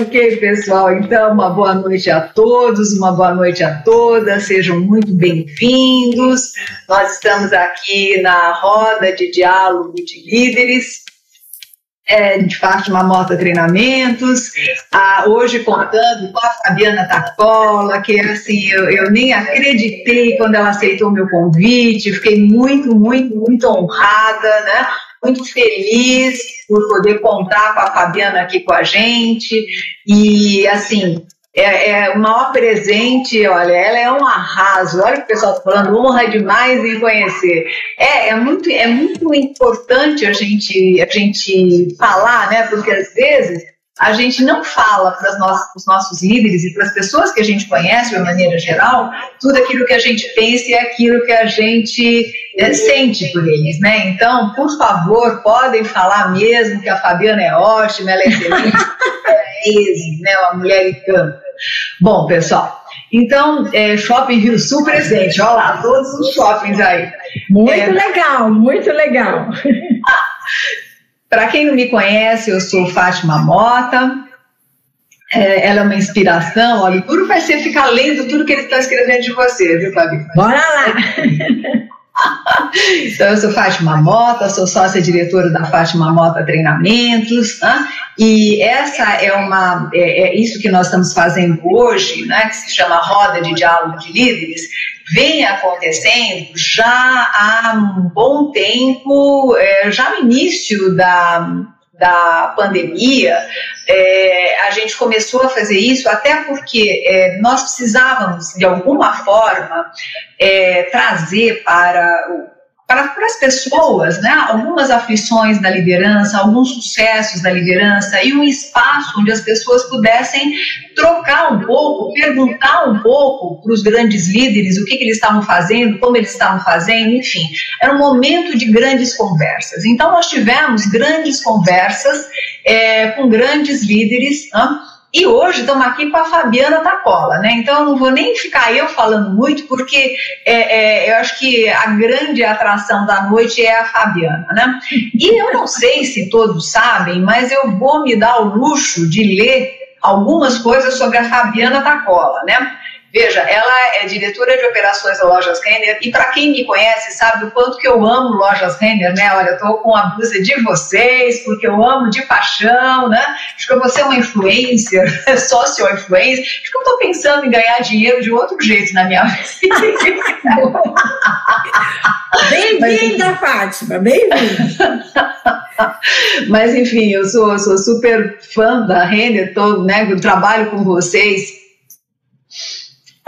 Ok, pessoal, então uma boa noite a todos, uma boa noite a todas, sejam muito bem-vindos. Nós estamos aqui na roda de diálogo de líderes é, de Fátima Mota Treinamentos, ah, hoje contando com a Fabiana Tacola, que assim, eu, eu nem acreditei quando ela aceitou o meu convite, fiquei muito, muito, muito honrada, né? Muito feliz por poder contar com a Fabiana aqui com a gente. E, assim, é, é o maior presente, olha, ela é um arraso. Olha o pessoal falando, honra demais em conhecer. É, é, muito, é muito importante a gente, a gente falar, né? Porque às vezes a gente não fala para os nossos líderes e para as pessoas que a gente conhece de uma maneira geral tudo aquilo que a gente pensa e aquilo que a gente é, sente por eles, né? Então, por favor, podem falar mesmo que a Fabiana é ótima, ela é feliz, é né? Uma mulher encanta. Bom, pessoal, então, é, Shopping Rio Sul presente, olha lá, todos os shoppings aí. Muito é, legal, muito legal. Para quem não me conhece, eu sou Fátima Mota. É, ela é uma inspiração. Olha, duro vai ser ficar lendo tudo que ele está escrevendo de você, viu, Fabi? Bora lá! então, eu sou Fátima Mota, sou sócia diretora da Fátima Mota Treinamentos, né? e essa é uma, é, é, isso que nós estamos fazendo hoje, né, que se chama Roda de Diálogo de Líderes, vem acontecendo já há um bom tempo, é, já no início da, da pandemia, é, a gente começou a fazer isso até porque é, nós precisávamos, de alguma forma, é, trazer para o para, para as pessoas, né, algumas aflições da liderança, alguns sucessos da liderança e um espaço onde as pessoas pudessem trocar um pouco, perguntar um pouco para os grandes líderes o que, que, eles estavam fazendo, como eles estavam fazendo, enfim. Era um momento de grandes conversas. Então, nós tivemos grandes conversas é, com grandes líderes. Né, e hoje estamos aqui com a Fabiana Tacola, né? Então não vou nem ficar eu falando muito, porque é, é, eu acho que a grande atração da noite é a Fabiana, né? E eu não sei se todos sabem, mas eu vou me dar o luxo de ler algumas coisas sobre a Fabiana Tacola, né? Veja, ela é diretora de operações da Lojas Renner e para quem me conhece sabe o quanto que eu amo Lojas Renner, né? Olha, eu tô com a blusa de vocês porque eu amo de paixão, né? Acho que eu vou ser uma influencer, socio-influencer. Acho que eu tô pensando em ganhar dinheiro de outro jeito na minha vida. Bem-vinda, Fátima, bem-vinda. Mas enfim, eu sou, sou super fã da Renner, todo, né? Eu trabalho com vocês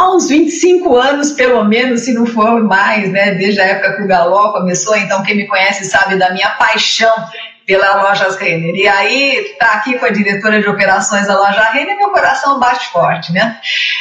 há uns 25 anos, pelo menos, se não for mais, né? Desde a época que o Galó começou, então quem me conhece sabe da minha paixão pela Lojas Renner. E aí, tá aqui com a diretora de operações da Loja Renner, meu coração bate forte, né?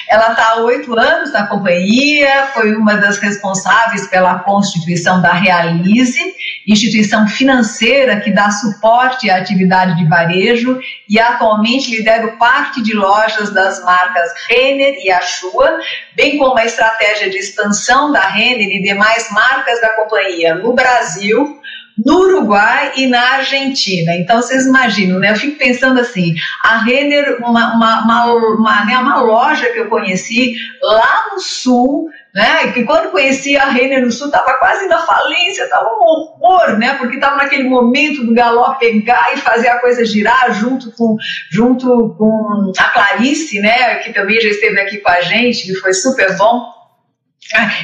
Ela está há oito anos na companhia, foi uma das responsáveis pela constituição da Realize, instituição financeira que dá suporte à atividade de varejo e atualmente lidera parte de lojas das marcas Renner e Ashua, bem como a estratégia de expansão da Renner e demais marcas da companhia no Brasil, no Uruguai e na Argentina. Então, vocês imaginam, né? Eu fico pensando assim, a Renner, uma, uma, uma, uma, né, uma loja que eu conheci lá no Sul, né? Que quando conheci a Renner no Sul estava quase na falência, estava um horror, né? Porque estava naquele momento do galó pegar e fazer a coisa girar junto com, junto com a Clarice, né? Que também já esteve aqui com a gente, que foi super bom.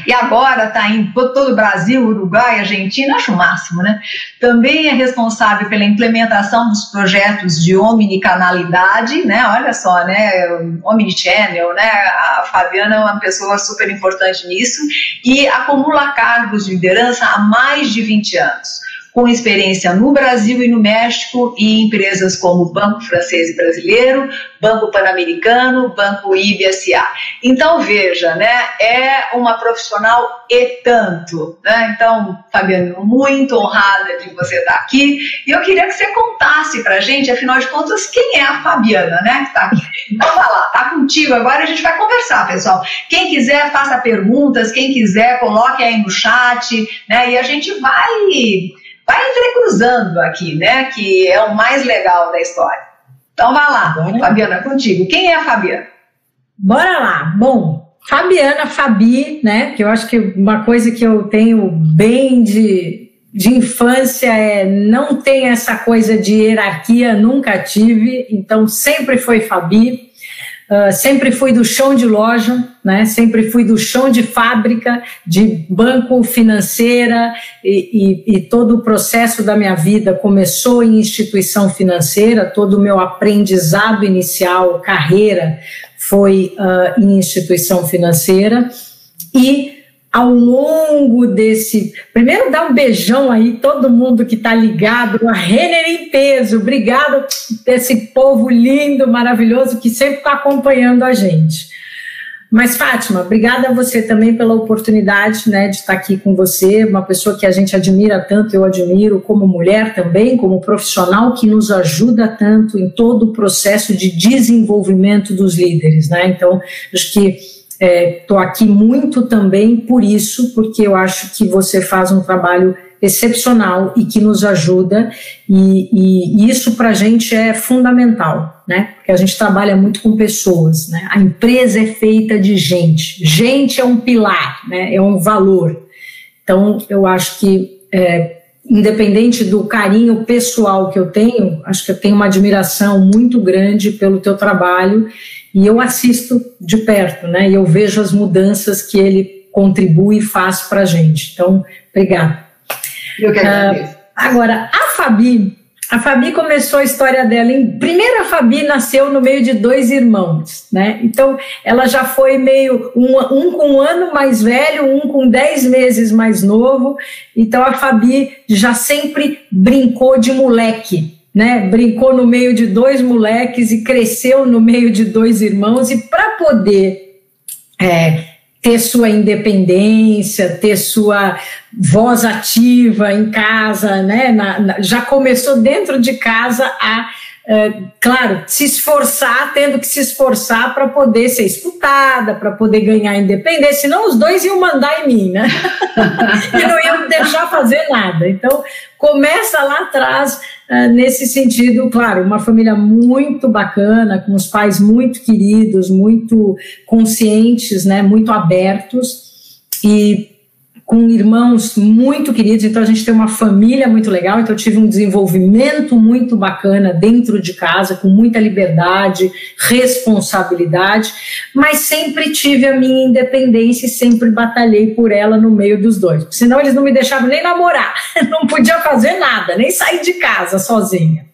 E agora está em todo o Brasil, Uruguai, Argentina, acho o máximo, né? Também é responsável pela implementação dos projetos de omnicanalidade, né? Olha só, né? Omnichannel, né? A Fabiana é uma pessoa super importante nisso e acumula cargos de liderança há mais de 20 anos com experiência no Brasil e no México e empresas como Banco Francês e Brasileiro, Banco Pan-Americano, Banco IBSA. Então, veja, né, é uma profissional e tanto. Né? Então, Fabiano, muito honrada de você estar aqui. E eu queria que você contasse para a gente, afinal de contas, quem é a Fabiana, né, que está aqui. Então, vai lá, tá contigo agora, a gente vai conversar, pessoal. Quem quiser, faça perguntas, quem quiser, coloque aí no chat, né, e a gente vai vai entrecruzando aqui, né? Que é o mais legal da história. Então vai lá, Bora. Fabiana, contigo. Quem é a Fabiana? Bora lá. Bom, Fabiana, Fabi, né? Que eu acho que uma coisa que eu tenho bem de, de infância é não tem essa coisa de hierarquia, nunca tive, então sempre foi Fabi. Uh, sempre fui do chão de loja, né? sempre fui do chão de fábrica, de banco financeira, e, e, e, todo o processo da minha vida começou em instituição financeira, todo o meu aprendizado inicial, carreira, foi uh, em instituição financeira. E ao longo desse. Primeiro, dá um beijão aí, todo mundo que está ligado, a Renner em peso. Obrigado desse povo lindo, maravilhoso que sempre está acompanhando a gente. Mas, Fátima, obrigada a você também pela oportunidade né, de estar aqui com você, uma pessoa que a gente admira tanto, eu admiro como mulher também, como profissional que nos ajuda tanto em todo o processo de desenvolvimento dos líderes. Né? Então, acho que Estou é, aqui muito também por isso, porque eu acho que você faz um trabalho excepcional e que nos ajuda, e, e, e isso para a gente é fundamental, né? Porque a gente trabalha muito com pessoas, né? A empresa é feita de gente, gente é um pilar, né? É um valor. Então, eu acho que é, independente do carinho pessoal que eu tenho, acho que eu tenho uma admiração muito grande pelo teu trabalho e eu assisto de perto, né? E eu vejo as mudanças que ele contribui e faz para a gente. Então, obrigada. Eu que agradeço. Uh, agora, a Fabi, a Fabi começou a história dela. Em, primeiro, a Fabi nasceu no meio de dois irmãos, né? Então, ela já foi meio um, um com um ano mais velho, um com dez meses mais novo. Então, a Fabi já sempre brincou de moleque né, brincou no meio de dois moleques e cresceu no meio de dois irmãos, e para poder é, ter sua independência, ter sua voz ativa em casa, né, na, na, já começou dentro de casa a é, claro, se esforçar, tendo que se esforçar para poder ser escutada, para poder ganhar independência, senão os dois iam mandar em mim, né? e não iam deixar fazer nada. Então, começa lá atrás, uh, nesse sentido, claro, uma família muito bacana, com os pais muito queridos, muito conscientes, né, muito abertos, e com irmãos muito queridos, então a gente tem uma família muito legal, então eu tive um desenvolvimento muito bacana dentro de casa, com muita liberdade, responsabilidade, mas sempre tive a minha independência e sempre batalhei por ela no meio dos dois, senão eles não me deixavam nem namorar, não podia fazer nada, nem sair de casa sozinha.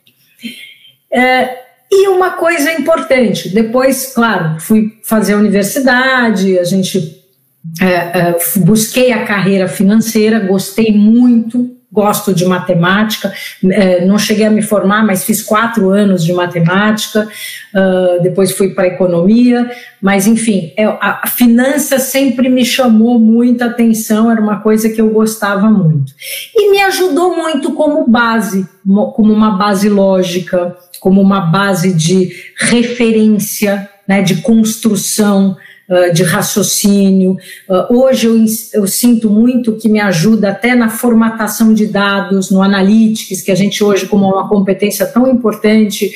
É, e uma coisa importante, depois, claro, fui fazer a universidade, a gente busquei a carreira financeira, gostei muito, gosto de matemática, é, não cheguei a me formar, mas fiz quatro anos de matemática, uh, depois fui para economia, mas enfim, é, a, a finança sempre me chamou muita atenção, era uma coisa que eu gostava muito. E me ajudou muito como base, como uma base lógica, como uma base de referência, né, de construção, de raciocínio. Uh, hoje eu, eu, sinto muito que me ajuda até na formatação de dados, no analytics, que a gente hoje, como uma competência tão importante,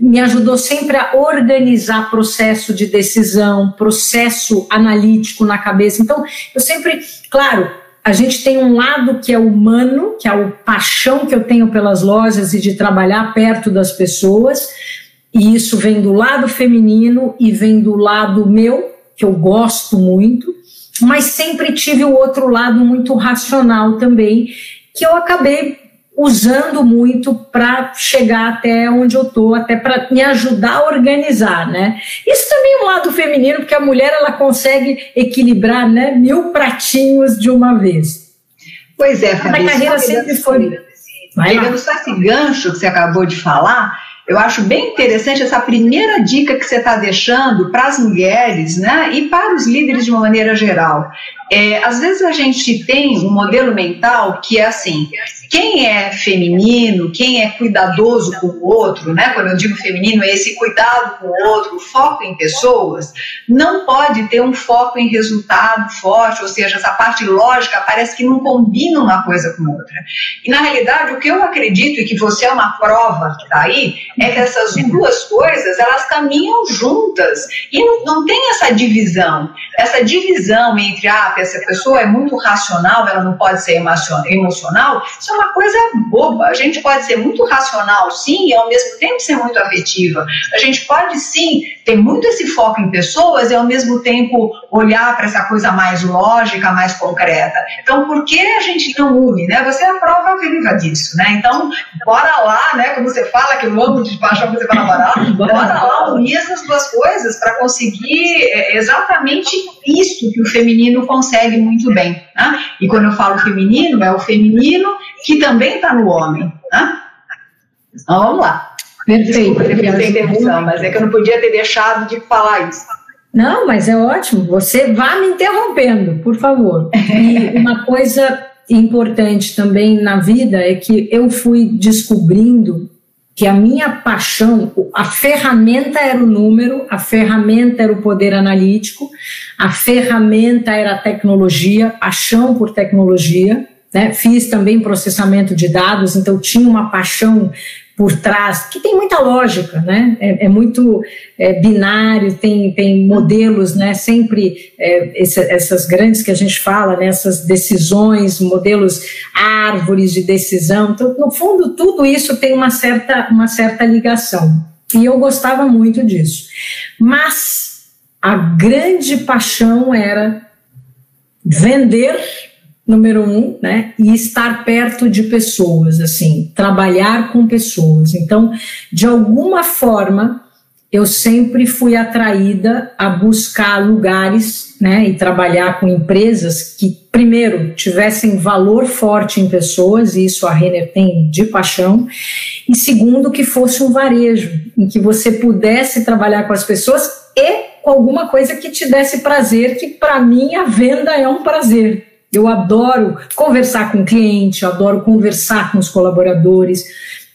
me ajudou sempre a organizar processo de decisão, processo analítico na cabeça. Então, eu sempre, claro, a gente tem um lado que é humano, que é o paixão que eu tenho pelas lojas e de trabalhar perto das pessoas, e isso vem do lado feminino e vem do lado meu, que eu gosto muito, mas sempre tive o outro lado muito racional também, que eu acabei usando muito para chegar até onde eu tô, até para me ajudar a organizar, né? Isso também é um lado feminino, porque a mulher ela consegue equilibrar, né, mil pratinhos de uma vez. Pois é, Fabi, a carreira sempre foi. Pegando só esse gancho que você acabou de falar, eu acho bem interessante essa primeira dica que você está deixando para as mulheres né, e para os líderes de uma maneira geral. É, às vezes a gente tem um modelo mental que é assim: quem é feminino, quem é cuidadoso com o outro, né? Quando eu digo feminino, é esse cuidado com o outro, foco em pessoas, não pode ter um foco em resultado forte, ou seja, essa parte lógica parece que não combina uma coisa com outra. E na realidade, o que eu acredito e que você é uma prova que está aí, é que essas duas coisas, elas caminham juntas e não, não tem essa divisão. Essa divisão entre, ah, essa pessoa é muito racional, ela não pode ser emocional, isso é uma coisa boba. A gente pode ser muito racional, sim, e ao mesmo tempo ser muito afetiva. A gente pode, sim, ter muito esse foco em pessoas e ao mesmo tempo olhar para essa coisa mais lógica, mais concreta. Então, por que a gente não une, né? Você é a prova viva disso, né? Então, bora lá, né? Como você fala, que eu amo de paixão você bora lá, bora lá unir essas duas coisas para conseguir é, exatamente isso que o feminino consegue muito bem. Né? E quando eu falo feminino, é o feminino que também está no homem. Né? Então, vamos lá. Perfeito. Desculpa, interrupção, mas é que eu não podia ter deixado de falar isso. Não, mas é ótimo. Você vá me interrompendo, por favor. E uma coisa importante também na vida é que eu fui descobrindo que a minha paixão, a ferramenta era o número, a ferramenta era o poder analítico, a ferramenta era a tecnologia, paixão por tecnologia. Né? Fiz também processamento de dados, então tinha uma paixão por trás, que tem muita lógica, né? É, é muito é, binário, tem, tem modelos, né? Sempre é, esse, essas grandes que a gente fala, né? essas decisões, modelos árvores de decisão. Então, no fundo, tudo isso tem uma certa, uma certa ligação. E eu gostava muito disso. Mas a grande paixão era vender número um, né? E estar perto de pessoas, assim, trabalhar com pessoas. Então, de alguma forma, eu sempre fui atraída a buscar lugares, né? E trabalhar com empresas que, primeiro, tivessem valor forte em pessoas, e isso a Renner tem de paixão, e segundo, que fosse um varejo, em que você pudesse trabalhar com as pessoas e com alguma coisa que te desse prazer, que para mim a venda é um prazer. Eu adoro conversar com o cliente, adoro conversar com os colaboradores,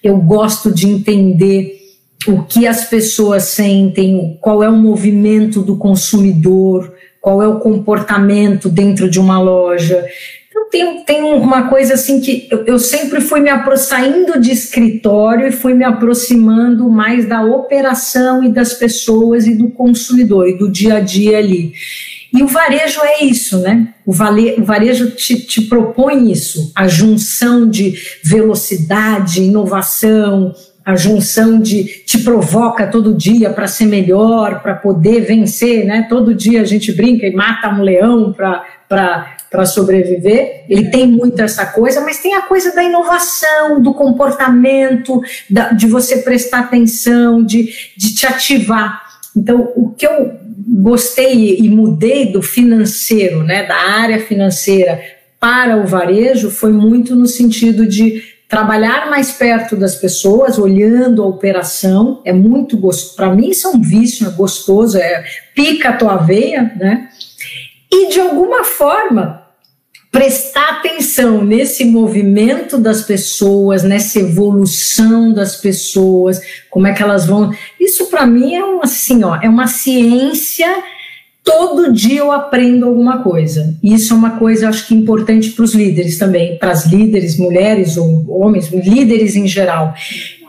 eu gosto de entender o que as pessoas sentem, qual é o movimento do consumidor, qual é o comportamento dentro de uma loja. Então, tem, tem uma coisa assim que eu, eu sempre fui me saindo de escritório e fui me aproximando mais da operação e das pessoas e do consumidor e do dia a dia ali. E o varejo é isso, né? O, vale, o varejo te, te propõe isso, a junção de velocidade, inovação, a junção de te provoca todo dia para ser melhor, para poder vencer, né? Todo dia a gente brinca e mata um leão para sobreviver. Ele tem muito essa coisa, mas tem a coisa da inovação, do comportamento, da, de você prestar atenção, de, de te ativar. Então, o que eu gostei e mudei do financeiro, né, da área financeira para o varejo foi muito no sentido de trabalhar mais perto das pessoas, olhando a operação, é muito gostoso. Para mim isso é um vício, é gostoso, é pica a tua veia, né? E de alguma forma prestar atenção nesse movimento das pessoas, nessa evolução das pessoas, como é que elas vão. Isso para mim é uma assim, ó, é uma ciência. Todo dia eu aprendo alguma coisa. Isso é uma coisa, acho que importante para os líderes também, para as líderes, mulheres ou homens, líderes em geral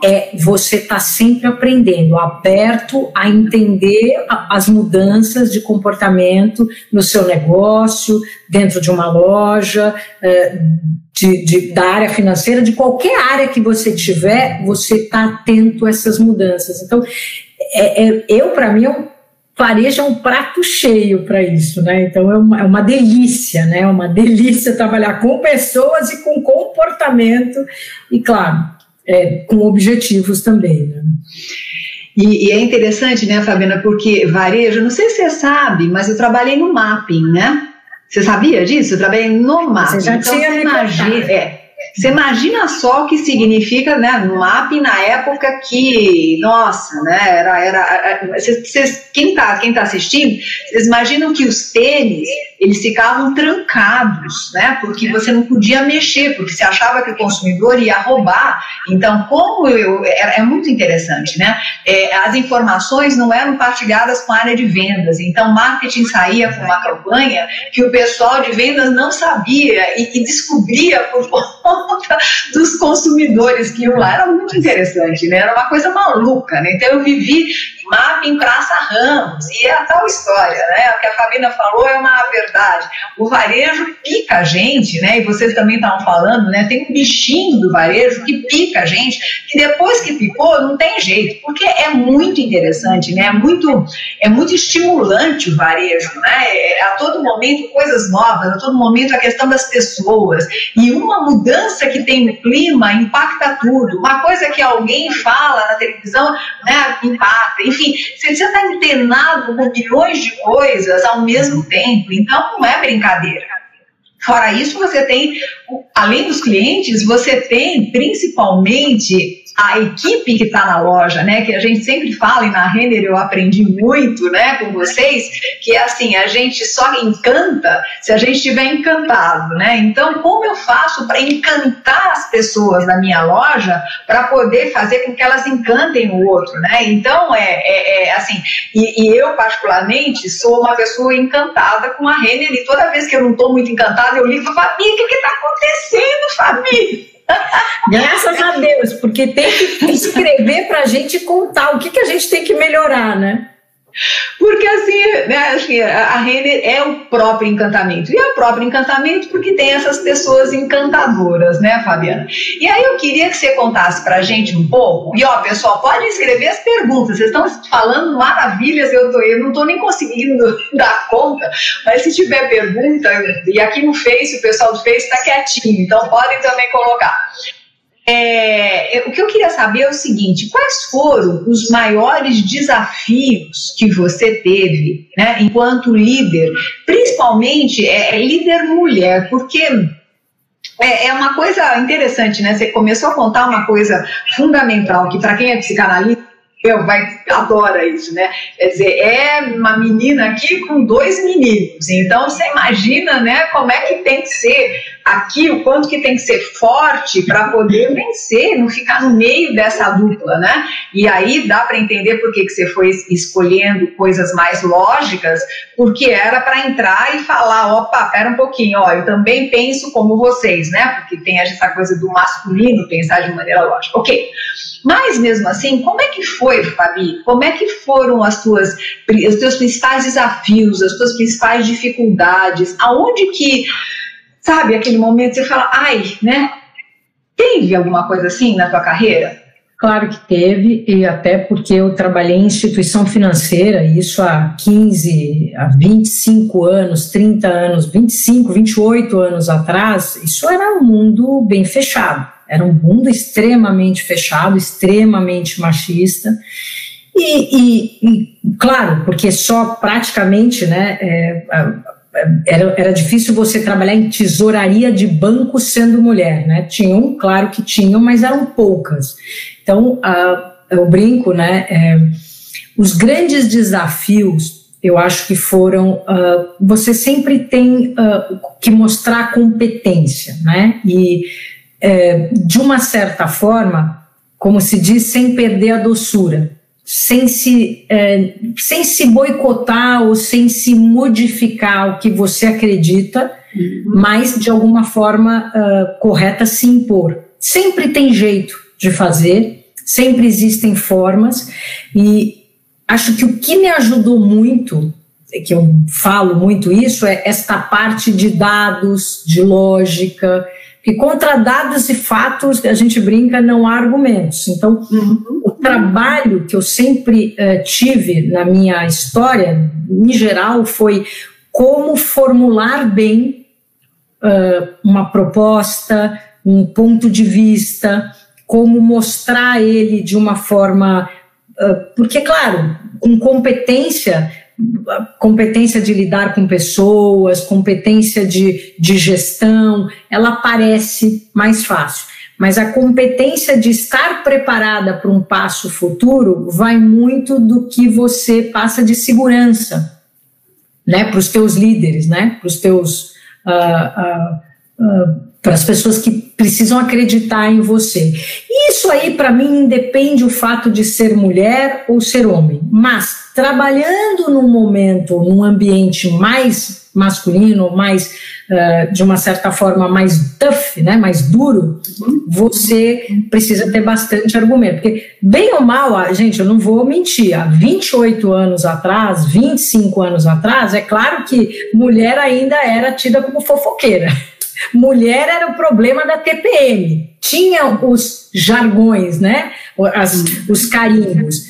é você estar tá sempre aprendendo, aberto a entender as mudanças de comportamento no seu negócio, dentro de uma loja, é, de, de, da área financeira, de qualquer área que você tiver, você está atento a essas mudanças. Então, é, é, eu, para mim, é um varejo é um prato cheio para isso, né? Então é uma, é uma delícia, né? É uma delícia trabalhar com pessoas e com comportamento. E claro, é, com objetivos também. Né? E, e, é interessante, né, Fabiana, porque varejo, não sei se você sabe, mas eu trabalhei no mapping, né? Você sabia disso? Eu trabalhei no mapping. Você já então, tinha você imagina, é, você imagina só o que significa, né, MAP na época que, nossa, né, era, era, vocês, quem tá, quem tá assistindo, vocês imaginam que os tênis, eles ficavam trancados, né, porque você não podia mexer, porque você achava que o consumidor ia roubar, então como eu, é, é muito interessante, né, é, as informações não eram partilhadas com a área de vendas, então marketing saía com uma campanha que o pessoal de vendas não sabia e, e descobria por dos consumidores que iam lá. Era muito interessante, né? Era uma coisa maluca, né? Então eu vivi mapa em Praça Ramos, e é a tal história, né? O que a Fabina falou é uma verdade. O varejo pica a gente, né? E vocês também estavam falando, né? Tem um bichinho do varejo que pica a gente, que depois que picou, não tem jeito, porque é muito interessante, né? É muito, é muito estimulante o varejo, né? É, a todo momento coisas novas, a todo momento a questão das pessoas. E uma mudança que tem no clima impacta tudo. Uma coisa que alguém fala na televisão, né? Impacta. Enfim, você está antenado com milhões de coisas ao mesmo tempo. Então, não é brincadeira. Fora isso, você tem, além dos clientes, você tem principalmente a equipe que está na loja, né? Que a gente sempre fala, e na Renner eu aprendi muito, né, com vocês, que é assim, a gente só encanta se a gente estiver encantado, né? Então, como eu faço para encantar as pessoas da minha loja para poder fazer com que elas encantem o outro, né? Então, é, é, é assim, e, e, eu particularmente sou uma pessoa encantada com a Renner e toda vez que eu não estou muito encantada, eu ligo para Fabi, o que está acontecendo, Fabi? Graças a Deus, porque tem que escrever para a gente contar o que, que a gente tem que melhorar, né? Porque assim, né, assim, a Renner é o próprio encantamento. E é o próprio encantamento porque tem essas pessoas encantadoras, né, Fabiana? E aí eu queria que você contasse pra gente um pouco. E ó, pessoal, pode escrever as perguntas. Vocês estão falando maravilhas, eu, tô, eu não estou nem conseguindo dar conta, mas se tiver pergunta, e aqui no Face, o pessoal do Face está quietinho, então podem também colocar. É, o que eu queria saber é o seguinte: quais foram os maiores desafios que você teve, né, enquanto líder, principalmente é, é líder mulher, porque é, é, uma coisa interessante, né? Você começou a contar uma coisa fundamental que para quem é psicanalista eu, vai, adora isso, né? Quer dizer, é uma menina aqui com dois meninos. Então você imagina, né, como é que tem que ser aqui, o quanto que tem que ser forte para poder vencer, não ficar no meio dessa dupla, né? E aí dá para entender por que, que você foi escolhendo coisas mais lógicas, porque era para entrar e falar, opa, pera um pouquinho, ó, eu também penso como vocês, né? Porque tem essa coisa do masculino pensar de maneira lógica. Ok. Mas mesmo assim, como é que foi, Fabi? Como é que foram as tuas, os teus principais desafios, as tuas principais dificuldades? Aonde que, sabe, aquele momento você fala, ai, né? Teve alguma coisa assim na tua carreira? Claro que teve, e até porque eu trabalhei em instituição financeira, isso há 15, há 25 anos, 30 anos, 25, 28 anos atrás, isso era um mundo bem fechado. Era um mundo extremamente fechado, extremamente machista. E, e, e claro, porque só praticamente, né, é, era, era difícil você trabalhar em tesouraria de banco sendo mulher, né? Tinham, claro que tinham, mas eram poucas. Então, eu brinco, né? É, os grandes desafios, eu acho que foram. Uh, você sempre tem uh, que mostrar competência, né? E é, de uma certa forma, como se diz, sem perder a doçura, sem se, é, sem se boicotar ou sem se modificar o que você acredita, uhum. mas de alguma forma uh, correta se impor. Sempre tem jeito de fazer, sempre existem formas, e acho que o que me ajudou muito que eu falo muito isso é esta parte de dados, de lógica, que contra dados e fatos, a gente brinca, não há argumentos. Então, uhum. o trabalho que eu sempre uh, tive na minha história, em geral, foi como formular bem uh, uma proposta, um ponto de vista, como mostrar ele de uma forma. Uh, porque, claro, com competência competência de lidar com pessoas, competência de, de gestão, ela parece mais fácil. Mas a competência de estar preparada para um passo futuro vai muito do que você passa de segurança, né, para os teus líderes, né, para os teus uh, uh, uh, para as pessoas que precisam acreditar em você. Isso aí, para mim, independe o fato de ser mulher ou ser homem. Mas trabalhando num momento, num ambiente mais masculino, mais uh, de uma certa forma mais tough, né, mais duro, você precisa ter bastante argumento. Porque, bem ou mal, gente, eu não vou mentir, há 28 anos atrás, 25 anos atrás, é claro que mulher ainda era tida como fofoqueira. Mulher era o problema da TPM. Tinha os jargões, né? As, os carimbos.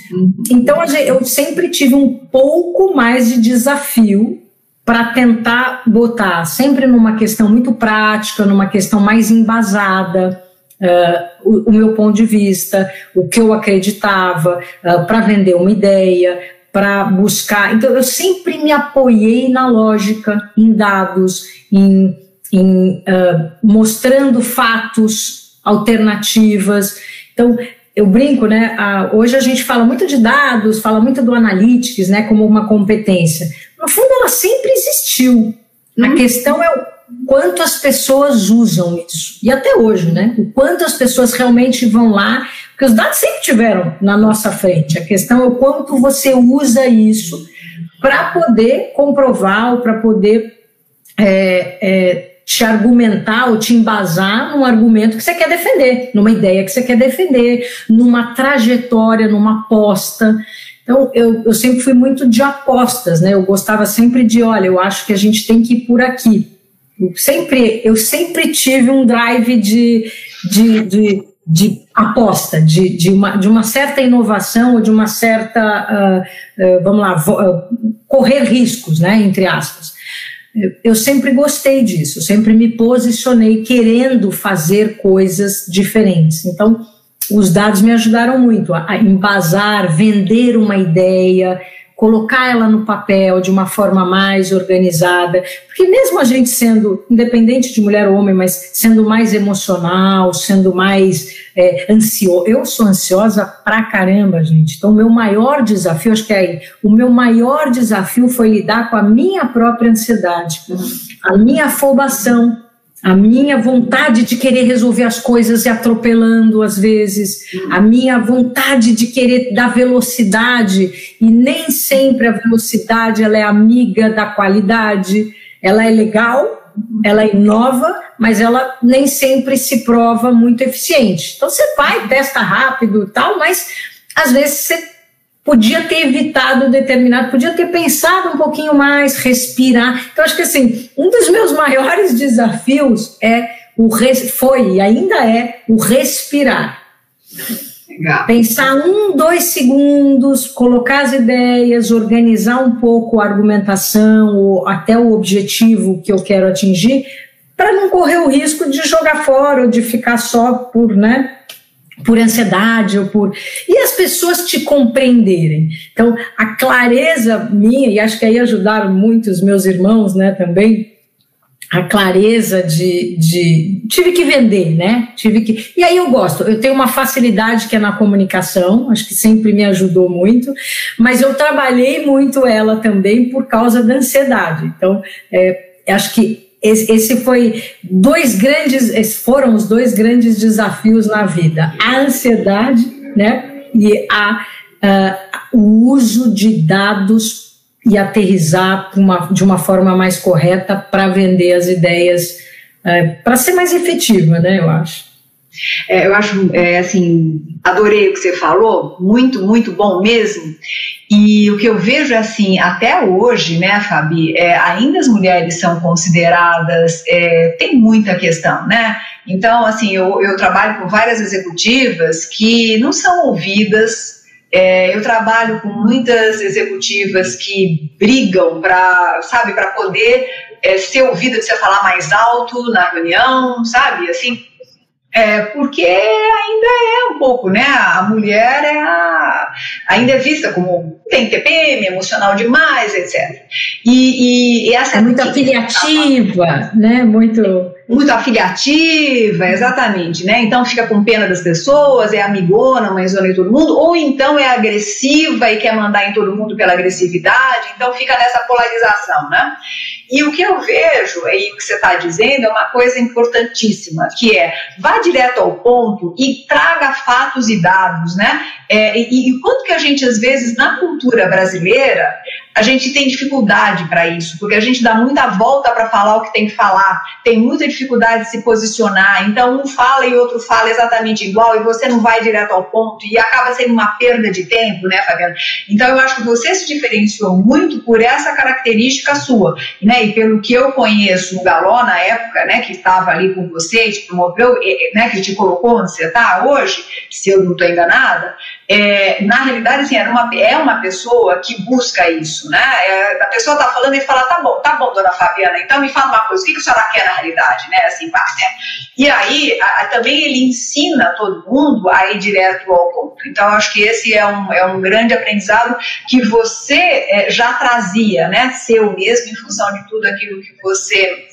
Então eu sempre tive um pouco mais de desafio para tentar botar sempre numa questão muito prática, numa questão mais embasada. Uh, o, o, meu ponto de vista, o que eu acreditava, uh, para vender uma ideia, para buscar. Então, eu sempre me apoiei na lógica, em dados, em em uh, mostrando fatos, alternativas. Então, eu brinco, né? Uh, hoje a gente fala muito de dados, fala muito do analytics, né? Como uma competência. No fundo, ela sempre existiu. Uhum. A questão é o quanto as pessoas usam isso. E até hoje, né? O quanto as pessoas realmente vão lá, porque os dados sempre tiveram na nossa frente. A questão é o quanto você usa isso para poder comprovar ou para poder é, é, te argumentar ou te embasar num argumento que você quer defender, numa ideia que você quer defender, numa trajetória, numa aposta. Então, eu, eu sempre fui muito de apostas, né? Eu gostava sempre de, olha, eu acho que a gente tem que ir por aqui. Eu sempre, eu sempre tive um drive de, de, de, de aposta, de, de, uma, de uma certa inovação ou de uma certa, uh, uh, vamos lá, uh, correr riscos, né? Entre aspas eu sempre gostei disso, sempre me posicionei querendo fazer coisas diferentes. Então, os dados me ajudaram muito a embasar, vender uma ideia, colocar ela no papel de uma forma mais organizada, porque mesmo a gente sendo, independente de mulher ou homem, mas sendo mais emocional, sendo mais é, ansioso, eu sou ansiosa pra caramba, gente, então o meu maior desafio, acho que é aí, o meu maior desafio foi lidar com a minha própria ansiedade, a minha afobação, a minha vontade de querer resolver as coisas e atropelando às vezes, a minha vontade de querer dar velocidade. E nem sempre a velocidade ela é amiga da qualidade, ela é legal, ela inova, mas ela nem sempre se prova muito eficiente. Então você vai, testa rápido e tal, mas às vezes você podia ter evitado determinado, podia ter pensado um pouquinho mais, respirar. Então, acho que assim, um dos meus maiores desafios é o foi e ainda é o respirar. Legal. Pensar um, dois segundos, colocar as ideias, organizar um pouco a argumentação ou até o objetivo que eu quero atingir, para não correr o risco de jogar fora ou de ficar só por, né, por ansiedade ou por e as pessoas te compreenderem. Então, a clareza minha e acho que aí ajudaram muito os meus irmãos, né, também a clareza de, de tive que vender, né? Tive que e aí eu gosto. Eu tenho uma facilidade que é na comunicação, acho que sempre me ajudou muito, mas eu trabalhei muito ela também por causa da ansiedade. Então, é, acho que esse foi dois grandes, foram os dois grandes desafios na vida: a ansiedade, né, e a, uh, o uso de dados e aterrizar uma, de uma forma mais correta para vender as ideias, uh, para ser mais efetiva, né, eu acho. É, eu acho, é, assim, adorei o que você falou, muito, muito bom mesmo. E o que eu vejo assim, até hoje, né, Fabi, é, ainda as mulheres são consideradas, é, tem muita questão, né? Então, assim, eu, eu trabalho com várias executivas que não são ouvidas. É, eu trabalho com muitas executivas que brigam para, sabe, para poder é, ser ouvida, você falar mais alto na reunião, sabe? Assim, é, porque ainda é um pouco, né? A mulher é a, ainda é vista como tem TPM, emocional demais, etc. E, e, e essa é muito afiliativa, né? Muito muito afiliativa, exatamente, né? Então fica com pena das pessoas, é amigona, mãezona em todo mundo, ou então é agressiva e quer mandar em todo mundo pela agressividade, então fica nessa polarização, né? E o que eu vejo, e o que você está dizendo, é uma coisa importantíssima, que é vá direto ao ponto e traga fatos e dados, né? É, e, e quanto que a gente, às vezes, na cultura brasileira, a gente tem dificuldade para isso, porque a gente dá muita volta para falar o que tem que falar, tem muita dificuldade de se posicionar, então um fala e outro fala exatamente igual e você não vai direto ao ponto e acaba sendo uma perda de tempo, né, Fabiana? Então eu acho que você se diferenciou muito por essa característica sua, né, e pelo que eu conheço o Galó na época, né, que estava ali com você, te promoveu, né, que te colocou onde você está hoje, se eu não estou enganada, é, na realidade, assim, era uma, é uma pessoa que busca isso, né? É, a pessoa está falando e fala, tá bom, tá bom, dona Fabiana, então me fala uma coisa, o que, que a senhora quer na realidade, né? Assim, né? E aí, a, também ele ensina todo mundo a ir direto ao ponto. Então, acho que esse é um, é um grande aprendizado que você é, já trazia, né? Seu mesmo, em função de tudo aquilo que você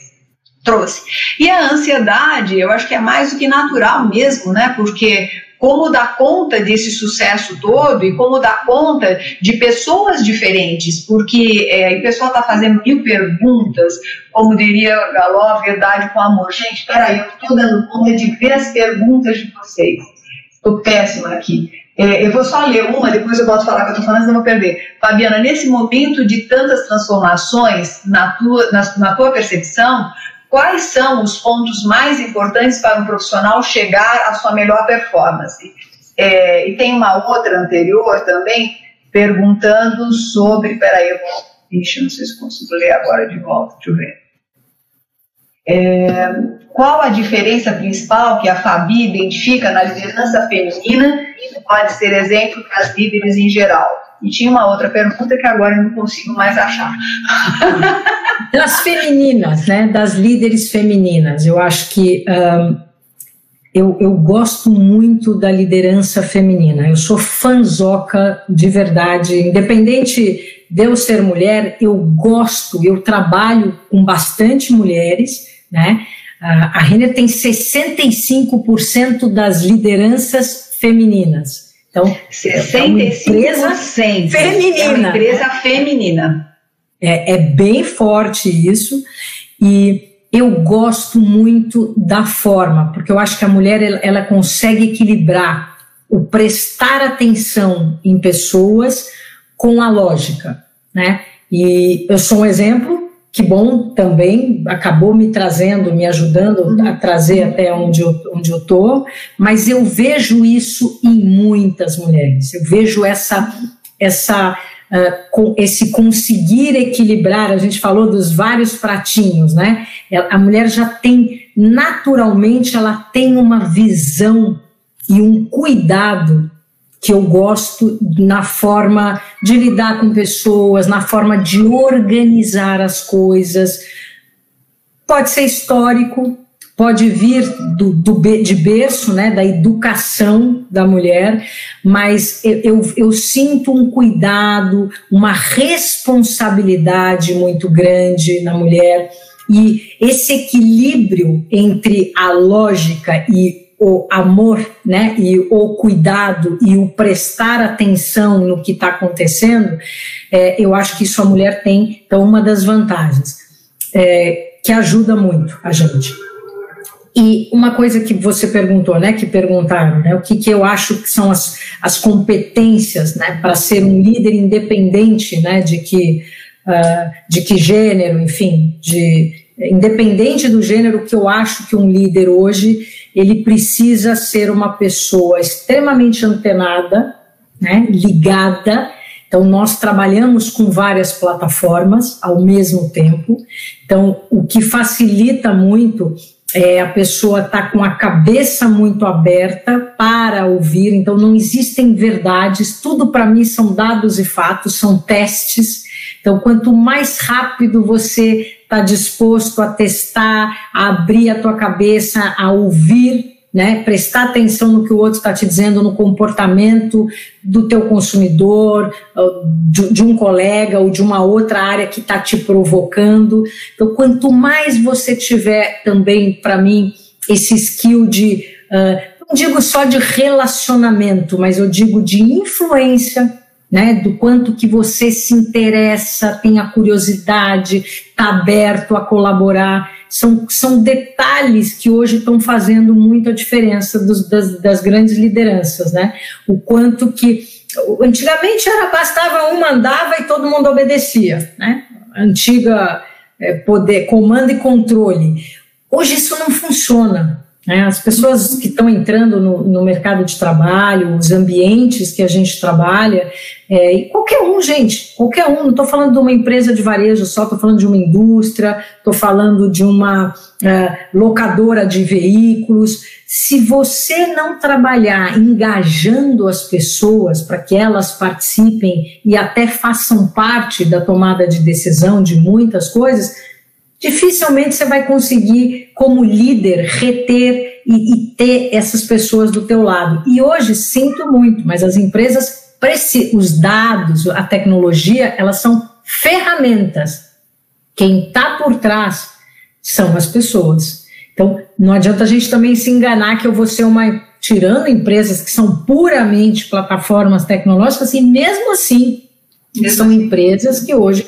trouxe. E a ansiedade, eu acho que é mais do que natural mesmo, né? Porque como dar conta desse sucesso todo e como dar conta de pessoas diferentes, porque é, o pessoal está fazendo mil perguntas, como diria Galó, verdade com amor. Gente, peraí, eu estou dando conta de ver as perguntas de vocês. Estou péssima aqui. É, eu vou só ler uma, depois eu posso falar que eu estou falando, senão eu vou perder. Fabiana, nesse momento de tantas transformações na tua, na, na tua percepção, quais são os pontos mais importantes para um profissional chegar à sua melhor performance. É, e tem uma outra anterior também, perguntando sobre. Peraí, eu vou. Ixi, não sei se consigo ler agora de volta, deixa eu ver. É, qual a diferença principal que a Fabi identifica na liderança feminina e pode ser exemplo para as líderes em geral? E tinha uma outra pergunta que agora eu não consigo mais achar. Das femininas, né? Das líderes femininas. Eu acho que um, eu, eu gosto muito da liderança feminina. Eu sou fanzoca de verdade, independente de eu ser mulher, eu gosto, eu trabalho com bastante mulheres, né? A Renner tem 65% das lideranças femininas. Então, 65% é uma empresa feminina. É uma empresa feminina. É, é bem forte isso. E eu gosto muito da forma, porque eu acho que a mulher ela, ela consegue equilibrar o prestar atenção em pessoas com a lógica, né? E eu sou um exemplo que bom também acabou me trazendo, me ajudando a uhum. trazer até onde eu, onde eu tô, mas eu vejo isso em muitas mulheres. Eu vejo essa essa uh, com esse conseguir equilibrar. A gente falou dos vários pratinhos, né? A mulher já tem naturalmente ela tem uma visão e um cuidado que eu gosto na forma de lidar com pessoas, na forma de organizar as coisas. Pode ser histórico, pode vir do, do, de berço, né, da educação da mulher, mas eu, eu, eu, sinto um cuidado, uma responsabilidade muito grande na mulher, e esse equilíbrio entre a lógica e o amor, né, e o cuidado e o prestar atenção no que está acontecendo, é, eu acho que isso a mulher tem, então, uma das vantagens, é, que ajuda muito a gente. E uma coisa que você perguntou, né, que perguntaram, né, o que, que eu acho que são as, as competências, né, para ser um líder independente, né, de que, uh, de que gênero, enfim, de, independente do gênero que eu acho que um líder hoje ele precisa ser uma pessoa extremamente antenada, né, ligada. Então, nós trabalhamos com várias plataformas ao mesmo tempo. Então, o que facilita muito é a pessoa estar tá com a cabeça muito aberta para ouvir. Então, não existem verdades, tudo para mim são dados e fatos, são testes. Então, quanto mais rápido você está disposto a testar, a abrir a tua cabeça, a ouvir, né, prestar atenção no que o outro está te dizendo, no comportamento do teu consumidor, de, um colega ou de uma outra área que está te provocando. Então, quanto mais você tiver também, para mim, esse skill de, uh, não digo só de relacionamento, mas eu digo de influência, né, do quanto que você se interessa, tem a curiosidade, está aberto a colaborar. São, são detalhes que hoje estão fazendo muita diferença dos, das, das grandes lideranças, né? O quanto que antigamente era bastava um mandava e todo mundo obedecia, né? Antiga é, poder, comando e controle. Hoje isso não funciona. Né? As pessoas que estão entrando no, no, mercado de trabalho, os ambientes que a gente trabalha, é, e qualquer um, gente, qualquer um, não estou falando de uma empresa de varejo só, estou falando de uma indústria, estou falando de uma é, locadora de veículos. Se você não trabalhar engajando as pessoas para que elas participem e até façam parte da tomada de decisão de muitas coisas, dificilmente você vai conseguir, como líder, reter e, e, ter essas pessoas do teu lado. E hoje, sinto muito, mas as empresas, os dados, a tecnologia, elas são ferramentas. Quem está por trás são as pessoas. Então, não adianta a gente também se enganar que eu vou ser uma. Tirando empresas que são puramente plataformas tecnológicas, e mesmo assim, são empresas que hoje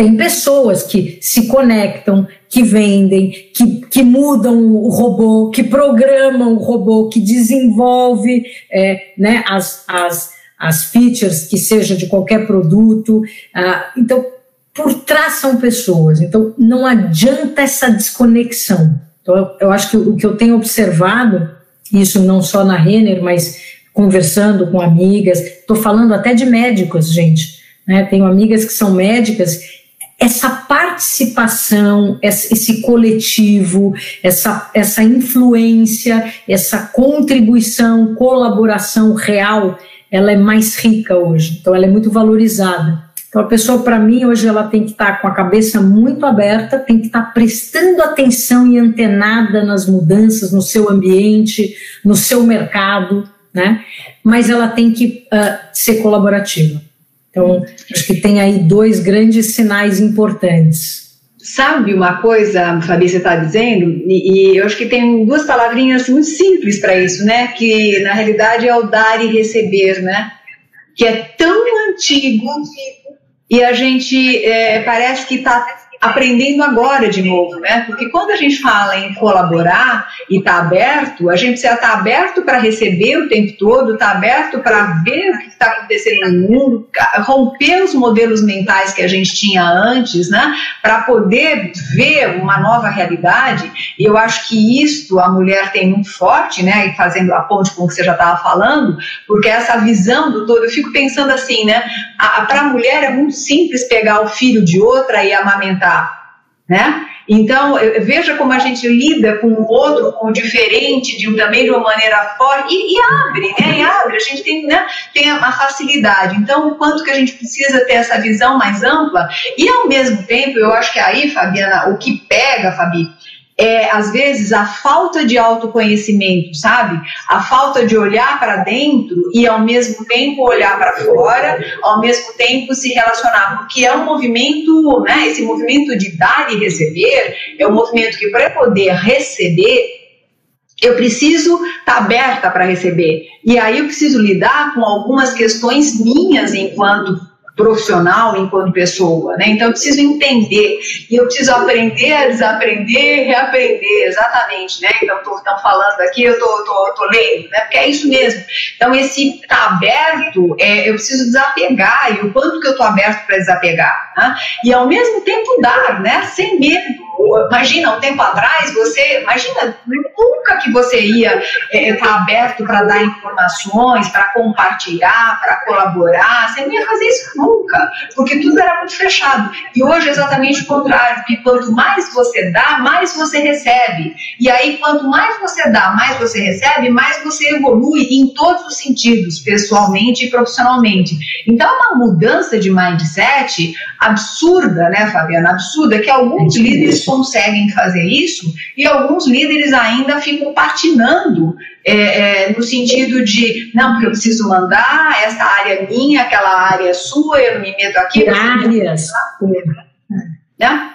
tem pessoas que se conectam, que vendem, que, que mudam o robô, que programam o robô, que desenvolve é, né, as, as, as features que seja de qualquer produto. Ah, então, por trás são pessoas. Então, não adianta essa desconexão. Então, eu, eu acho que o que eu tenho observado, isso não só na Renner, mas conversando com amigas, estou falando até de médicos, gente. Né? Tenho amigas que são médicas essa participação, esse coletivo, essa, essa influência, essa contribuição, colaboração real, ela é mais rica hoje. Então, ela é muito valorizada. Então, a pessoa, para mim, hoje, ela tem que estar tá com a cabeça muito aberta, tem que estar tá prestando atenção e antenada nas mudanças no seu ambiente, no seu mercado, né? Mas ela tem que uh, ser colaborativa. Então, acho que tem aí dois grandes sinais importantes. Sabe uma coisa, Fabi, você está dizendo, e, e, eu acho que tem duas palavrinhas muito simples para isso, né? Que na realidade é o dar e receber, né? Que é tão antigo e a gente é, parece que está aprendendo agora de novo, né? Porque quando a gente fala em colaborar e está aberto, a gente precisa estar tá aberto para receber o tempo todo, estar tá aberto para ver o que está acontecendo no mundo, romper os modelos mentais que a gente tinha antes, né? Para poder ver uma nova realidade. E eu acho que isto a mulher tem muito forte, né? E fazendo a ponte com o que você já estava falando, porque essa visão do todo, eu fico pensando assim, né? Para a mulher é muito simples pegar o filho de outra e amamentar né? Então, veja como a gente lida com o outro, com o diferente, de, também de uma maneira forte, e, e abre, né? E abre, a gente tem, né, tem a, facilidade. Então, o quanto que a gente precisa ter essa visão mais ampla, e ao mesmo tempo, eu acho que aí, Fabiana, o que pega, Fabi, é, às vezes, a falta de autoconhecimento, sabe? A falta de olhar para dentro e, ao mesmo tempo, olhar para fora, ao mesmo tempo se relacionar, porque é um movimento, né? Esse movimento de dar e receber é um movimento que, para poder receber, eu preciso estar tá aberta para receber. E aí eu preciso lidar com algumas questões minhas enquanto profissional enquanto pessoa, né? Então eu preciso entender e eu preciso aprender desaprender, reaprender, exatamente, né? Então estão falando aqui, eu tô, tô, tô lendo, né? Porque é isso mesmo. Então esse tá aberto, é, eu preciso desapegar e o quanto que eu tô aberto para desapegar, né? E ao mesmo tempo dar, né? Sem medo imagina, um tempo atrás, você, imagina, nunca que você ia estar é, tá aberto para dar informações, para compartilhar, para colaborar, você não ia fazer isso nunca, porque tudo era muito fechado. E hoje é exatamente o contrário, que quanto mais você dá, mais você recebe. E aí, quanto mais você dá, mais você recebe, mais você evolui em todos os sentidos, pessoalmente e profissionalmente. Então, é uma mudança de mindset absurda, né, Fabiana? Absurda, que alguns líderes conseguem fazer isso e alguns líderes ainda ficam patinando é, é, no sentido de não, porque eu preciso mandar, essa área é minha, aquela área é sua, eu não me meto aqui. Áreas. Né?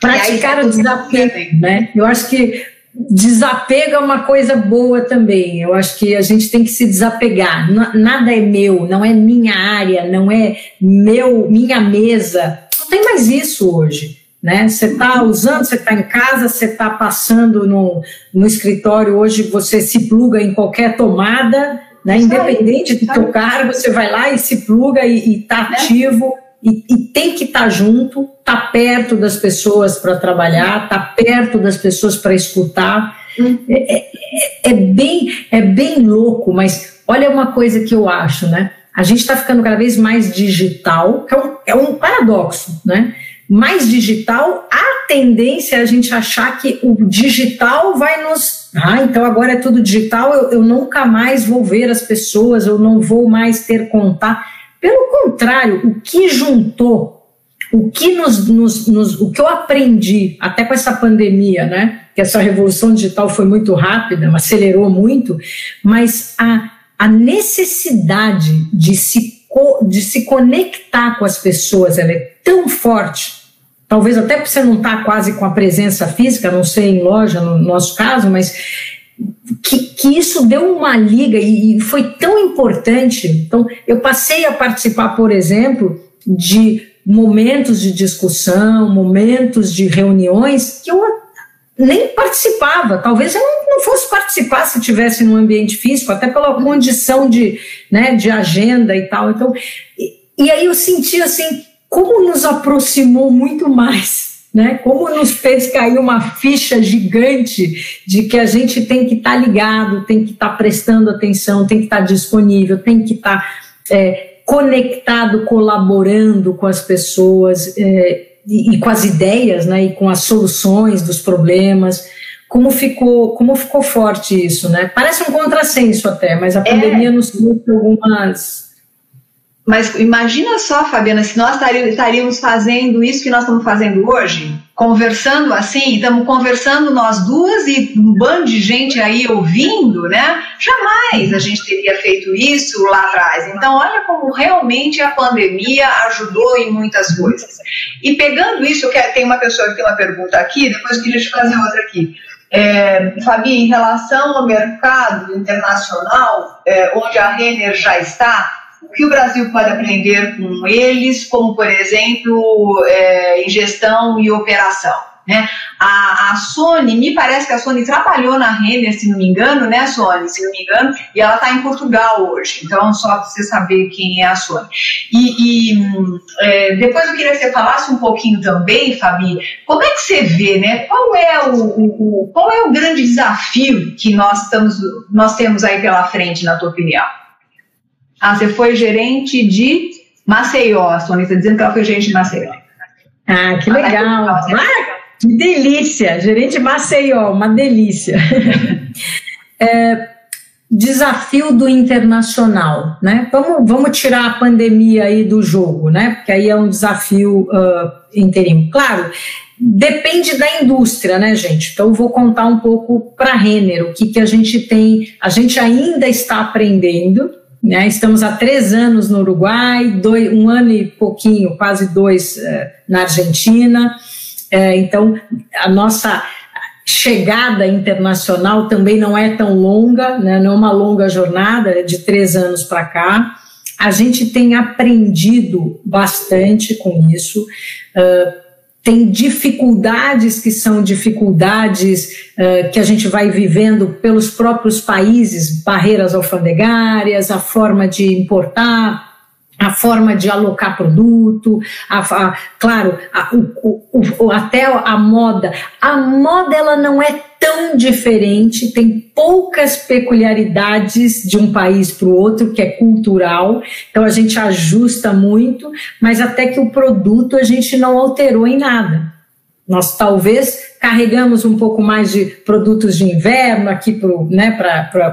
Praticar o desafio, né? Eu acho que desapego é uma coisa boa também. Eu acho que a gente tem que se desapegar. Nada é meu, não é minha área, não é meu, minha mesa. Não tem mais isso hoje. Né? Você está usando, você está em casa, você está passando no, no escritório hoje, você se pluga em qualquer tomada, né? independente do teu cargo, você vai lá e se pluga e está né? ativo. E, e, tem que estar tá junto, estar tá perto das pessoas para trabalhar, estar tá perto das pessoas para escutar. Uhum. É, é, é, bem, é bem louco, mas olha uma coisa que eu acho, né? A gente está ficando cada vez mais digital, é um, é um paradoxo, né? Mais digital, a tendência é a gente achar que o digital vai nos. Ah, então agora é tudo digital, eu, eu nunca mais vou ver as pessoas, eu não vou mais ter contato pelo contrário, o que juntou, o que nos, nos, nos, o que eu aprendi até com essa pandemia, né? Que essa revolução digital foi muito rápida, acelerou muito, mas a, a necessidade de se, de se conectar com as pessoas, ela é tão forte. Talvez até porque você não está quase com a presença física, não sei em loja no nosso caso, mas que, que isso deu uma liga e, e foi tão importante. Então, eu passei a participar, por exemplo, de momentos de discussão, momentos de reuniões que eu nem participava. Talvez eu não, fosse participar se tivesse num ambiente físico, até pela condição de, né, de agenda e tal. Então, e, e aí eu senti assim como nos aproximou muito mais né? Como nos fez cair uma ficha gigante de que a gente tem que estar tá ligado, tem que estar tá prestando atenção, tem que estar tá disponível, tem que estar tá, é, conectado, colaborando com as pessoas é, e, e, com as ideias, né? E com as soluções dos problemas. Como ficou, como ficou forte isso, né? Parece um contrassenso até, mas a é. pandemia nos trouxe algumas mas imagina só, Fabiana, se nós estaríamos fazendo isso que nós estamos fazendo hoje, conversando assim, estamos conversando nós duas e um bando de gente aí ouvindo, né? Jamais a gente teria feito isso lá atrás. Então, olha como realmente a pandemia ajudou em muitas coisas. E pegando isso, eu quero, tem uma pessoa que tem uma pergunta aqui, depois eu queria te fazer outra aqui. É, Fabi, em relação ao mercado internacional, é, onde a Renner já está, que o Brasil pode aprender com eles, como, por exemplo, é, gestão e operação. Né? A, a, Sony, me parece que a Sony trabalhou na Renner, se não me engano, né, Sony? Se não me engano, e ela está em Portugal hoje. Então, só para você saber quem é a Sony. E, e é, depois eu queria que você falasse um pouquinho também, Fabi, como é que você vê, né? Qual é o, o, o qual é o grande desafio que nós, estamos, nós temos aí pela frente, na tua opinião? Ah, você foi gerente de Maceió. A Sônia está dizendo que ela foi gerente de Maceió. Ah, que legal. Ah, que delícia. Gerente de Maceió, uma delícia. é, desafio do internacional, né? Vamos, vamos tirar a pandemia aí do jogo, né? Porque aí é um desafio uh, inteirinho. Claro, depende da indústria, né, gente? Então, vou contar um pouco para a Renner, o que, que a gente tem, a gente ainda está aprendendo, né? Estamos há três anos no Uruguai, dois, um ano e pouquinho, quase dois uh, na Argentina. Uh, então, a nossa chegada internacional também não é tão longa, né? não é uma longa jornada, é de três anos para cá. A gente tem aprendido bastante com isso. Uh, tem dificuldades que são dificuldades uh, que a gente vai vivendo pelos próprios países, barreiras alfandegárias, a forma de importar, a forma de alocar produto, a, a, claro, a, o, o, até a moda. A moda ela não é tão diferente, tem poucas peculiaridades de um país para o outro, que é cultural, então a gente ajusta muito, mas até que o produto a gente não alterou em nada. Nós talvez carregamos um pouco mais de produtos de inverno aqui para né,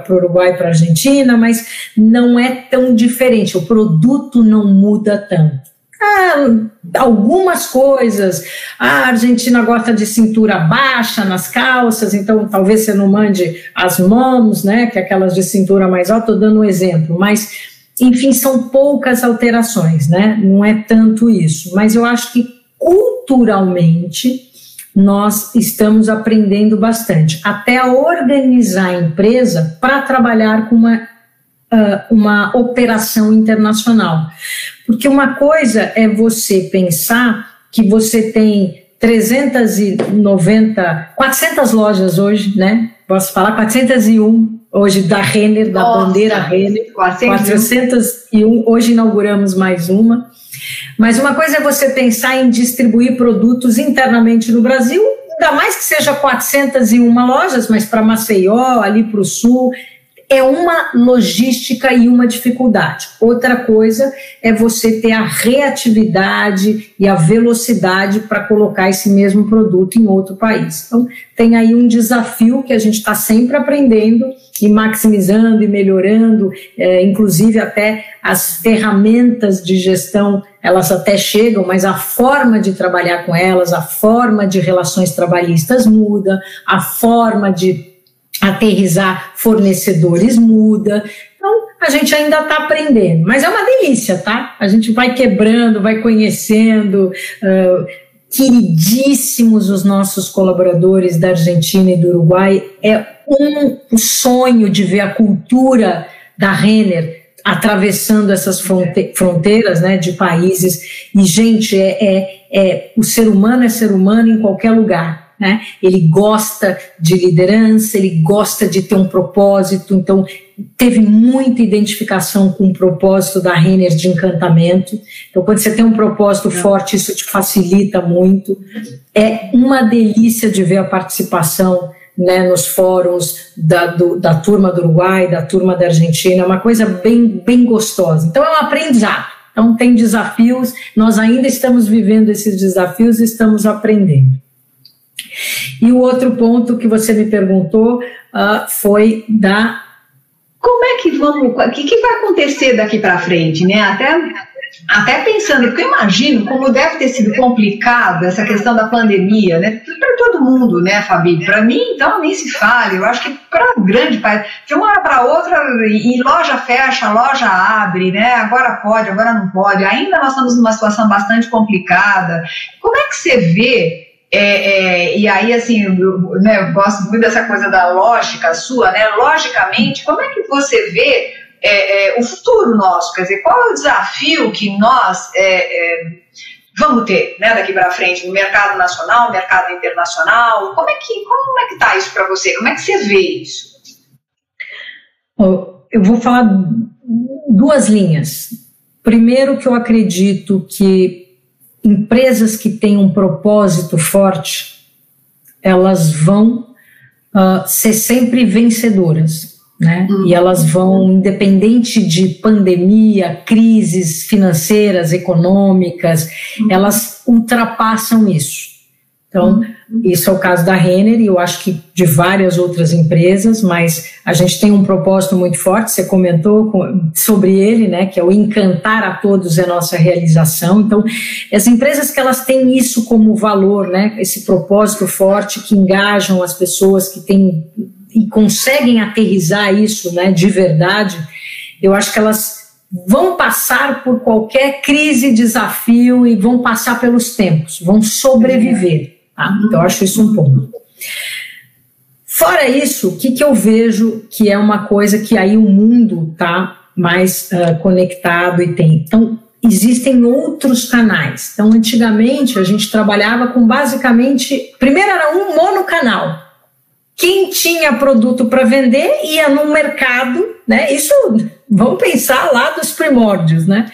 o Uruguai e para a Argentina, mas não é tão diferente, o produto não muda tanto. Ah, algumas coisas. A Argentina gosta de cintura baixa nas calças, então talvez você não mande as mãos, né? Que é aquelas de cintura mais alta, estou dando um exemplo, mas enfim, são poucas alterações, né? Não é tanto isso. Mas eu acho que culturalmente nós estamos aprendendo bastante, até a organizar a empresa para trabalhar com uma, uh, uma operação internacional. Porque uma coisa é você pensar que você tem 390, 400 lojas hoje, né? Posso falar 401 hoje da Renner, da Nossa, bandeira Renner. 401. Hoje inauguramos mais uma. Mas uma coisa é você pensar em distribuir produtos internamente no Brasil, ainda mais que seja 401 lojas, mas para Maceió, ali para o sul, é uma logística e uma dificuldade. Outra coisa é você ter a reatividade e a velocidade para colocar esse mesmo produto em outro país. Então, tem aí um desafio que a gente está sempre aprendendo e maximizando e melhorando, é, inclusive até as ferramentas de gestão, elas até chegam, mas a forma de trabalhar com elas, a forma de relações trabalhistas muda, a forma de aterrizar fornecedores muda. Então, a gente ainda está aprendendo, mas é uma delícia, tá? A gente vai quebrando, vai conhecendo. Uh, queridíssimos os nossos colaboradores da Argentina e do Uruguai. É um sonho de ver a cultura da Renner atravessando essas fronteiras né, de países. E, gente, é, é, é, o ser humano é ser humano em qualquer lugar né? Ele gosta de liderança, ele gosta de ter um propósito, então teve muita identificação com o propósito da Renner de encantamento. Então, quando você tem um propósito forte, isso te facilita muito. É uma delícia de ver a participação né, nos fóruns da, do, da turma do Uruguai, da turma da Argentina, é uma coisa bem, bem gostosa. Então, é um aprendizado. Então, tem desafios, nós ainda estamos vivendo esses desafios e estamos aprendendo. E o outro ponto que você me perguntou uh, foi da. Como é que vamos. O que, que vai acontecer daqui para frente, né? Até, até pensando, porque eu imagino como deve ter sido complicado essa questão da pandemia, né? Para todo mundo, né, Fabi? Para mim, então, nem se fale. Eu acho que para grande país, de uma hora para outra, e loja fecha, loja abre, né? Agora pode, agora não pode. Ainda nós estamos numa situação bastante complicada. Como é que você vê é, é, e aí, assim, eu, né, eu gosto muito dessa coisa da lógica sua, né? Logicamente, como é que você vê é, é o futuro nosso? Quer dizer, qual é o desafio que nós é, é, vamos ter né, daqui para frente no mercado nacional, mercado internacional? Como é que como é que está isso para você? Como é que você vê isso? Eu vou falar duas linhas. Primeiro, que eu acredito que empresas que têm um propósito forte, elas vão uh, ser sempre vencedoras, né? Uhum. E elas vão, independente de pandemia, crises financeiras, econômicas, uhum. elas ultrapassam isso. Então, isso é o caso da Renner e eu acho que de várias outras empresas, mas a gente tem um propósito muito forte, você comentou sobre ele, né, que é o encantar a todos é nossa realização. Então, as empresas que elas têm isso como valor, né, esse propósito forte que engajam as pessoas que têm e conseguem aterrizar isso, né, de verdade, eu acho que elas vão passar por qualquer crise, desafio e vão passar pelos tempos, vão sobreviver. Tá? Então, eu acho isso um ponto. Fora isso, o que, que eu vejo que é uma coisa que aí o mundo está mais uh, conectado e tem? Então, existem outros canais. Então, antigamente, a gente trabalhava com basicamente. Primeiro era um monocanal. Quem tinha produto para vender ia no mercado, né? Isso, vamos pensar lá dos primórdios, né?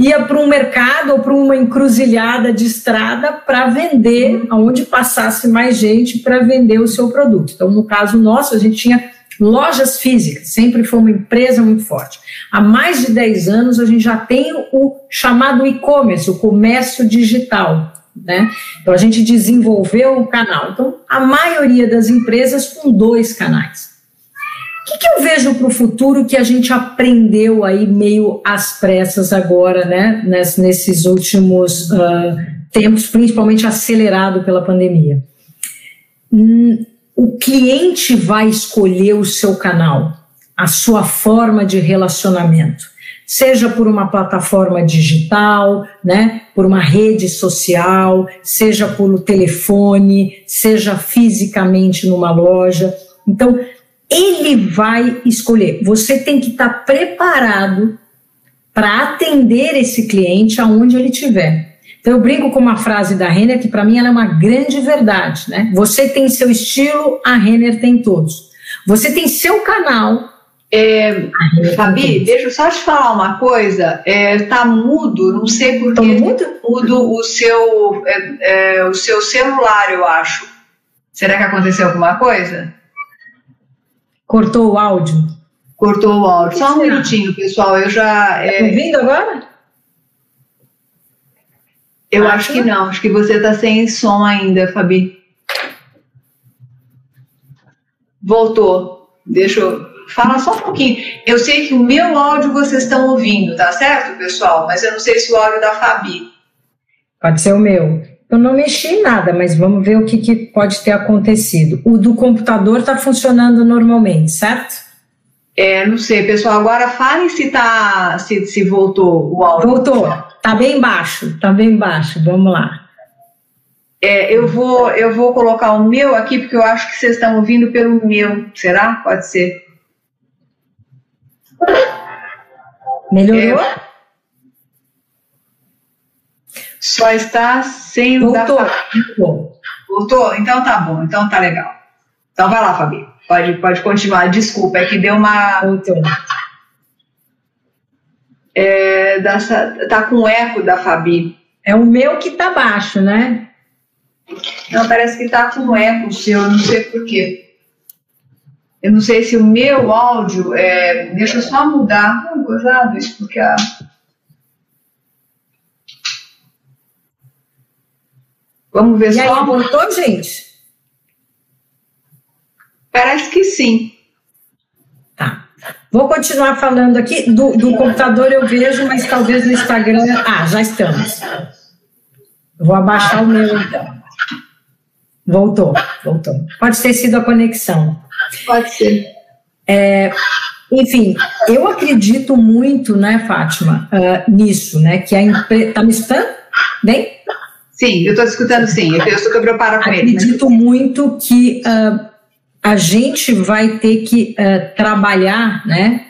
ia para um mercado ou para uma encruzilhada de estrada para vender, aonde passasse mais gente para vender o seu produto. Então, no caso nosso, a gente tinha lojas físicas, sempre foi uma empresa muito forte. Há mais de 10 anos, a gente já tem o chamado e-commerce, o comércio digital. Né? Então, a gente desenvolveu o canal. Então, a maioria das empresas com dois canais que, que eu vejo para o futuro que a gente aprendeu aí meio às pressas agora, né, nesses últimos uh, tempos, principalmente acelerado pela pandemia? Hum, o cliente vai escolher o seu canal, a sua forma de relacionamento. Seja por uma plataforma digital, né, por uma rede social, seja por telefone, seja fisicamente numa loja. Então, ele vai escolher. Você tem que estar preparado para atender esse cliente aonde ele estiver. Então eu brinco com uma frase da Renner que para mim ela é uma grande verdade, né? Você tem seu estilo, a Renner tem todos. Você tem seu canal. É, Fabi, deixa eu só te falar uma coisa. É, tá mudo, não sei por que mudo? mudo o seu, é, é, o seu celular, eu acho. Será que aconteceu alguma coisa? Cortou o áudio? Cortou o áudio. Só um minutinho, pessoal. Eu já. Está ouvindo agora? Eu acho, acho que não. Acho que você está sem som ainda, Fabi. Voltou. Deixa eu. Fala só um pouquinho. Eu sei que o meu áudio vocês estão ouvindo, tá certo, pessoal? Mas eu não sei se o áudio da Fabi. Pode ser o meu. Eu não mexi em nada, mas vamos ver o que, que pode ter acontecido. O do computador está funcionando normalmente, certo? É, não sei, pessoal. Agora falem se tá, se, se voltou o áudio. Voltou. Tá bem baixo, tá bem baixo. Vamos lá. É, eu vou, eu vou colocar o meu aqui porque eu acho que vocês estão ouvindo pelo meu. Será? Pode ser. Melhorou? É, só está sem o Voltou. da Voltou. Voltou? Então tá bom. Então tá legal. Então vai lá, Fabi. Pode, pode continuar. Desculpa, é que deu uma. Voltou. É, dessa, tá com eco da Fabi. É o meu que tá baixo, né? Não, parece que tá com eco o seu, não sei porquê. Eu não sei se o meu áudio. É, deixa eu só mudar. Não, gozado isso, porque a. Vamos ver e só. Aí, voltou, gente? Parece que sim. Tá. Vou continuar falando aqui. Do, do computador eu vejo, mas talvez no Instagram. Ah, já estamos. Vou abaixar o meu então. Voltou, voltou. Pode ter sido a conexão. Pode ser. É, enfim, eu acredito muito, né, Fátima, uh, nisso, né? Que a empresa. Tá me escutando? Bem? Sim, eu estou escutando sim. Eu estou que preparo com ele. Né? Acredito muito que uh, a gente vai ter que uh, trabalhar, né?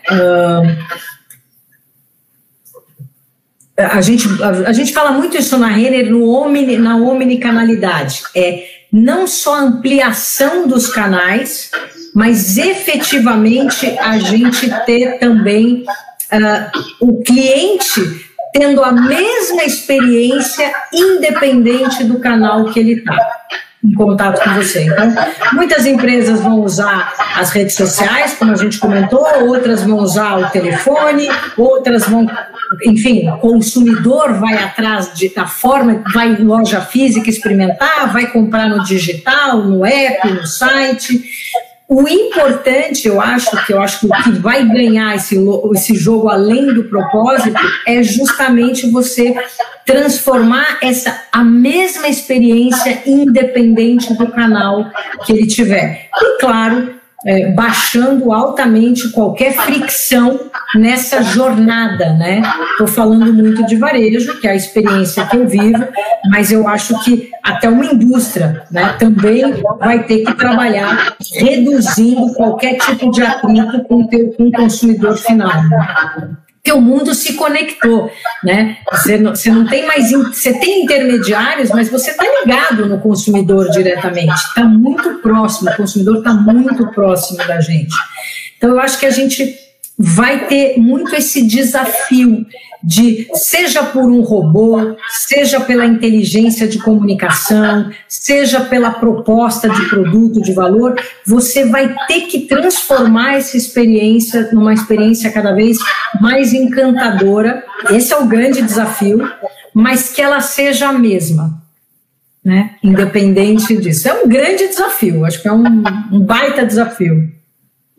A gente, a, gente fala muito isso na Renner, no omni, na omnicanalidade. É não só ampliação dos canais, mas efetivamente a gente ter também uh, o cliente tendo a mesma experiência independente do canal que ele está em contato com você. Então, muitas empresas vão usar as redes sociais, como a gente comentou, outras vão usar o telefone, outras vão, enfim, o consumidor vai atrás de, da forma, vai em loja física experimentar, vai comprar no digital, no app, no site. O importante, eu acho, que eu acho que o que vai ganhar esse, esse jogo além do propósito é justamente você transformar essa a mesma experiência independente do canal que ele tiver. E claro, é, baixando altamente qualquer fricção nessa jornada, né? Estou falando muito de varejo, que é a experiência que eu vivo, mas eu acho que até uma indústria, né, também vai ter que trabalhar reduzindo qualquer tipo de atrito com, o consumidor final o mundo se conectou, né? Você não, você não tem mais, você tem intermediários, mas você está ligado no consumidor diretamente, está muito próximo, o consumidor está muito próximo da gente. Então eu acho que a gente vai ter muito esse desafio de, seja por um robô, seja pela inteligência de comunicação, seja pela proposta de produto de valor, você vai ter que transformar essa experiência numa experiência cada vez mais encantadora. Esse é o grande desafio, mas que ela seja a mesma. Né? Independente disso. É um grande desafio, acho que é um, um baita desafio.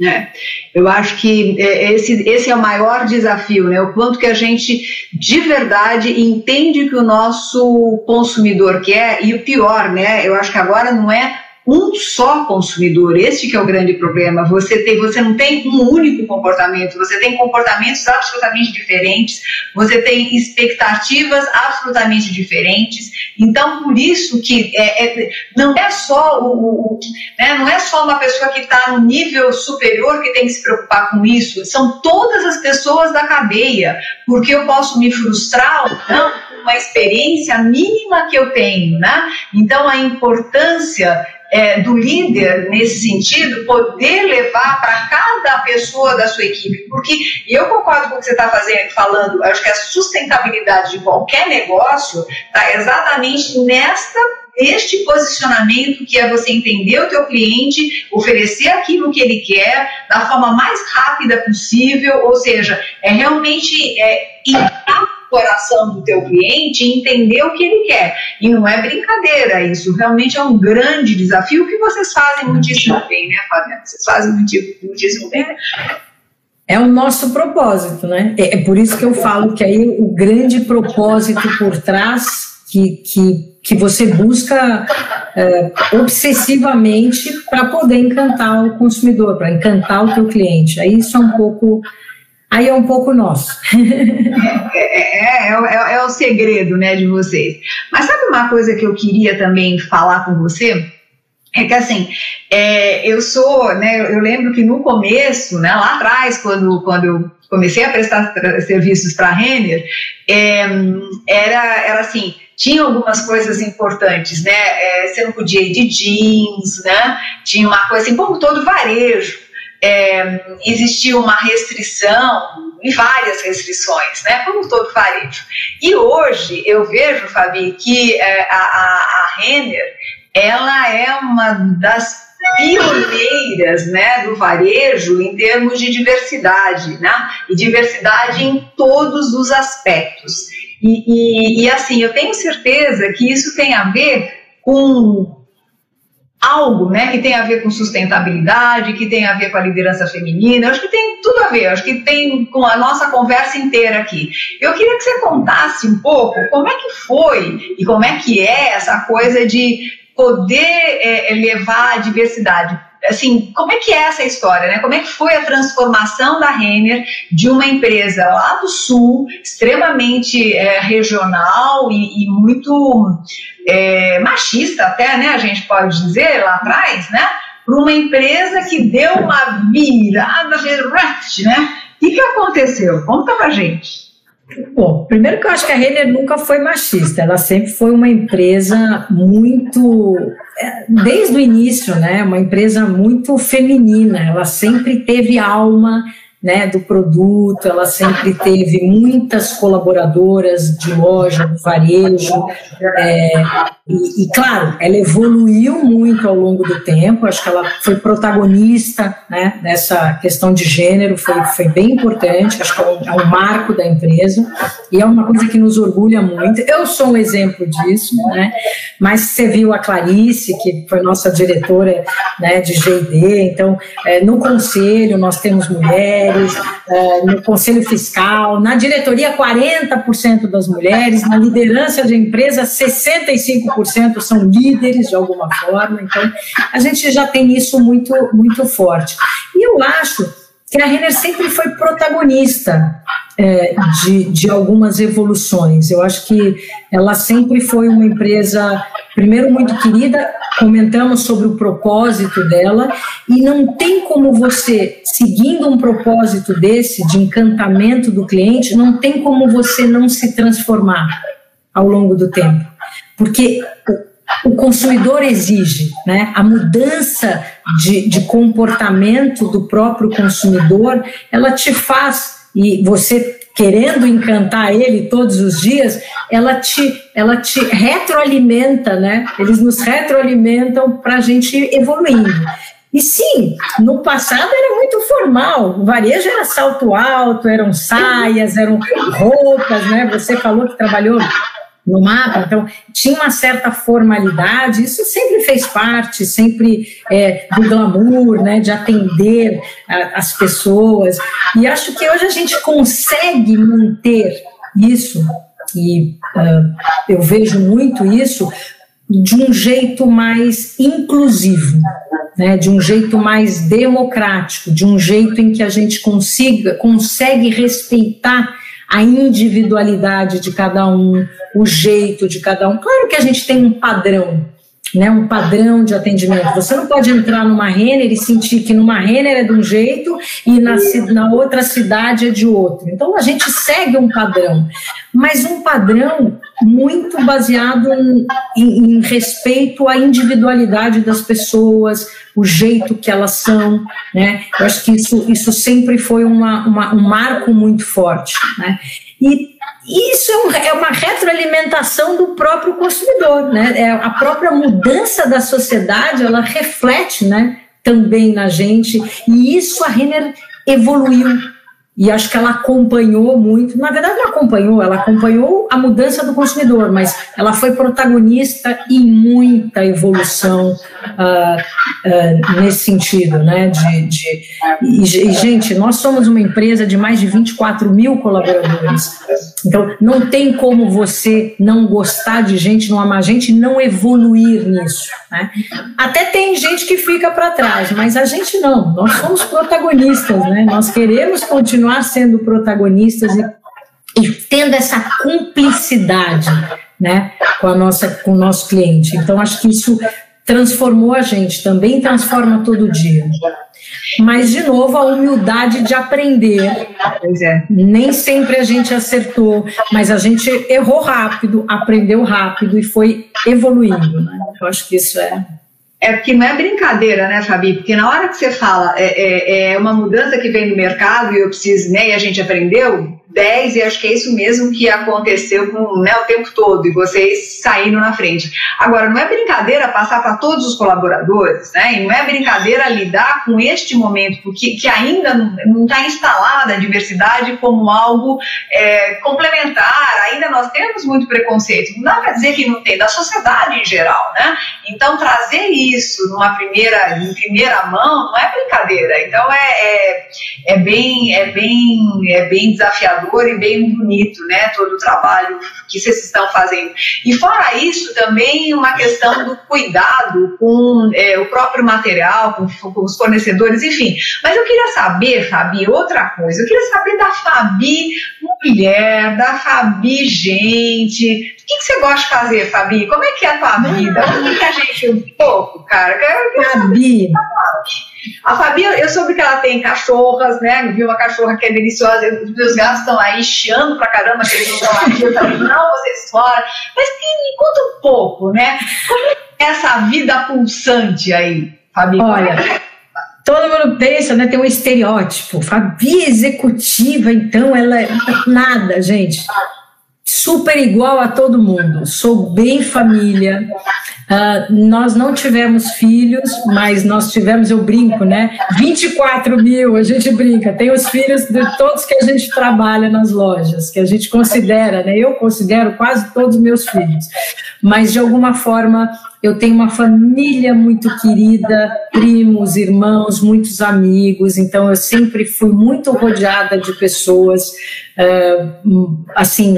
É, eu acho que é, esse, esse é o maior desafio, né? O quanto que a gente de verdade entende que o nosso consumidor quer, e o pior, né? Eu acho que agora não é um só consumidor. Este que é o grande problema. Você tem, você não tem um único comportamento, você tem comportamentos absolutamente diferentes, você tem expectativas absolutamente diferentes. Então, por isso que é, é, não é só o, o né, não é só uma pessoa que está no nível superior que tem que se preocupar com isso. São todas as pessoas da cadeia, porque eu posso me frustrar ou não com uma experiência mínima que eu tenho, né? Então, a importância é, do líder nesse sentido, poder levar para cada pessoa da sua equipe, porque eu concordo com o que você está falando, acho que a sustentabilidade de qualquer negócio está exatamente nesta este posicionamento que é você entender o teu cliente, oferecer aquilo que ele quer da forma mais rápida possível, ou seja, é realmente é, coração do teu cliente e entender o que ele quer. E não é brincadeira isso, realmente é um grande desafio que vocês fazem muitíssimo bem, né, Fabiana? Vocês fazem muitíssimo bem. É o nosso propósito, né? É, é por isso que eu falo que aí o grande propósito por trás que, que, que você busca é, obsessivamente para poder encantar o consumidor, para encantar o teu cliente. Aí isso é um pouco Aí é um pouco nosso. É, é, é, é, o segredo né, de vocês. Mas sabe uma coisa que eu queria também falar com você? É que assim, é, eu sou, né, eu lembro que no começo, né, lá atrás, quando, quando eu comecei a prestar serviços para a Renner, é, era, era assim, tinha algumas coisas importantes, né? É, você não podia ir de jeans, né? Tinha uma coisa assim, como todo varejo é, existia uma restrição e várias restrições, né, como todo varejo. E hoje eu vejo, Fabi, que é, a, a, a Renner, ela é uma das pioneiras né, do varejo em termos de diversidade, né, e diversidade em todos os aspectos. E, e, e assim, eu tenho certeza que isso tem a ver com algo né, que tem a ver com sustentabilidade, que tem a ver com a liderança feminina, eu acho que tem tudo a ver, acho que tem com a nossa conversa inteira aqui. Eu queria que você contasse um pouco como é que foi e como é que é essa coisa de poder é, levar a diversidade assim, como é que é essa história, né? Como é que foi a transformação da Renner de uma empresa lá do sul, extremamente é, regional e, e muito é, machista até, né? A gente pode dizer lá atrás, né? Para uma empresa que deu uma virada, né? O que, que aconteceu? Conta pra gente. Bom, primeiro que eu acho que a Renner nunca foi machista, ela sempre foi uma empresa muito, é, desde o início, né, uma empresa muito feminina, ela sempre teve alma, né, do produto, ela sempre teve muitas colaboradoras de loja, de varejo, é, e, e, claro, ela evoluiu muito ao longo do tempo, acho que ela foi protagonista né, nessa questão de gênero, foi, foi bem importante, acho que é um, é um marco da empresa, e é uma coisa que nos orgulha muito. Eu sou um exemplo disso, né, mas você viu a Clarice, que foi nossa diretora né, de GD, então, é, no conselho nós temos mulheres, é, no conselho fiscal, na diretoria 40% das mulheres, na liderança de empresa 65% são líderes de alguma forma, então a gente já tem isso muito, muito forte. E eu acho que a Renner sempre foi protagonista é, de, de algumas evoluções. Eu acho que ela sempre foi uma empresa, primeiro, muito querida, comentamos sobre o propósito dela, e não tem como você, seguindo um propósito desse, de encantamento do cliente, não tem como você não se transformar ao longo do tempo. Porque o consumidor exige, né? A mudança de, de comportamento do próprio consumidor, ela te faz e você querendo encantar ele todos os dias, ela te, ela te retroalimenta, né? Eles nos retroalimentam para a gente evoluindo. E sim, no passado era muito formal, o varejo era salto alto, eram saias, eram roupas, né? Você falou que trabalhou no mapa, então tinha uma certa formalidade, isso sempre fez parte, sempre é, do glamour, né, de atender a, as pessoas, e acho que hoje a gente consegue manter isso, e uh, eu vejo muito isso, de um jeito mais inclusivo, né, de um jeito mais democrático, de um jeito em que a gente consiga, consegue respeitar a individualidade de cada um, o jeito de cada um. Claro que a gente tem um padrão, né, um padrão de atendimento. Você não pode entrar numa Renner e sentir que numa Renner é de um jeito e na, na outra cidade é de outro. Então a gente segue um padrão, mas um padrão muito baseado em, em, em respeito à individualidade das pessoas, o jeito que elas são, né? Eu acho que isso, isso sempre foi uma, uma um marco muito forte, né? E isso é, é uma retroalimentação do próprio consumidor, né? É a própria mudança da sociedade, ela reflete, né, também na gente, e isso a Renner evoluiu e acho que ela acompanhou muito. Na verdade, não acompanhou, ela acompanhou a mudança do consumidor, mas ela foi protagonista em muita evolução uh, uh, nesse sentido, né? De, de e, gente, nós somos uma empresa de mais de 24 mil colaboradores. Então, não tem como você não gostar de gente, não amar gente, não evoluir nisso. Né? Até tem gente que fica para trás, mas a gente não. Nós somos protagonistas, né? Nós queremos continuar continuar sendo protagonistas e, e tendo essa cumplicidade né, com, a nossa, com o nosso cliente. Então, acho que isso transformou a gente, também transforma todo dia. Mas, de novo, a humildade de aprender. É. Nem sempre a gente acertou, mas a gente errou rápido, aprendeu rápido e foi evoluindo. Né? Eu acho que isso é é porque não é brincadeira, né, Fabi? Porque na hora que você fala é, é, é uma mudança que vem do mercado e eu preciso, né, e a gente aprendeu, 10, e acho que é isso mesmo que aconteceu com, né, o tempo todo, e vocês saíram na frente. Agora, não é brincadeira passar para todos os colaboradores, né, e não é brincadeira lidar com este momento, porque que ainda não está instalada a diversidade como algo é, complementar, ainda nós temos muito preconceito, não dá para dizer que não tem, da sociedade em geral, né, então trazer isso numa primeira, em primeira mão não é brincadeira, então é, é, é bem, é bem, é bem desafiador e bem bonito, né? Todo o trabalho que vocês estão fazendo. E fora isso, também uma questão do cuidado com é, o próprio material, com, com, os fornecedores, enfim. Mas eu queria saber, Fabi, outra coisa. Eu queria saber da Fabi mulher, da Fabi gente. O que, que você gosta de fazer, Fabi? Como é que é a tua vida? Conta a gente um pouco, cara. Fabi. A Fabi, eu soube que ela tem cachorras, né? Vi uma cachorra que é deliciosa. Os meus gatos estão aí chiando pra caramba que eles não estão aqui. Eu falei, não, vocês fora. Mas me conta um pouco, né? Como é essa vida pulsante aí, Fabi? Olha. Todo mundo pensa, né? Tem um estereótipo. Fabi executiva, então ela é nada, gente super igual a todo mundo. Sou bem família. Uh, nós não tivemos filhos, mas nós tivemos, eu brinco, né? 24 mil, a gente brinca. Tem os filhos de todos que a gente trabalha nas lojas, que a gente considera, né? Eu considero quase todos meus filhos. Mas de alguma forma eu tenho uma família muito querida, primos, irmãos, muitos amigos, então eu sempre fui muito rodeada de pessoas, uh, assim,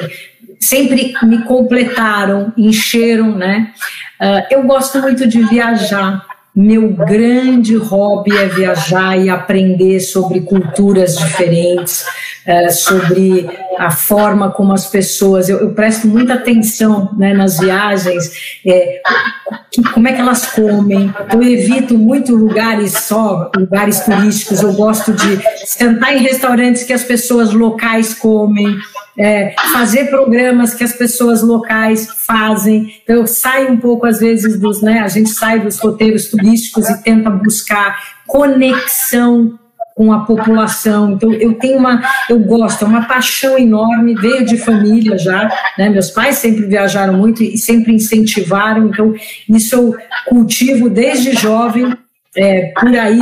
sempre me completaram, encheram, né? Uh, eu gosto muito de viajar. Meu grande hobby é viajar e aprender sobre culturas diferentes, uh, sobre a forma como as pessoas. Eu, eu presto muita atenção né, nas viagens, é, como é que elas comem. Eu evito muito lugares só, lugares turísticos. Eu gosto de sentar em restaurantes que as pessoas locais comem é, fazer programas que as pessoas locais fazem. Então, eu saio um pouco, às vezes, dos, né, a gente sai dos roteiros turísticos e tenta buscar conexão com a população. Então, eu tenho uma, eu gosto, é uma paixão enorme, veio de família já, né? Meus pais sempre viajaram muito e sempre incentivaram, então, isso eu cultivo desde jovem é, por aí,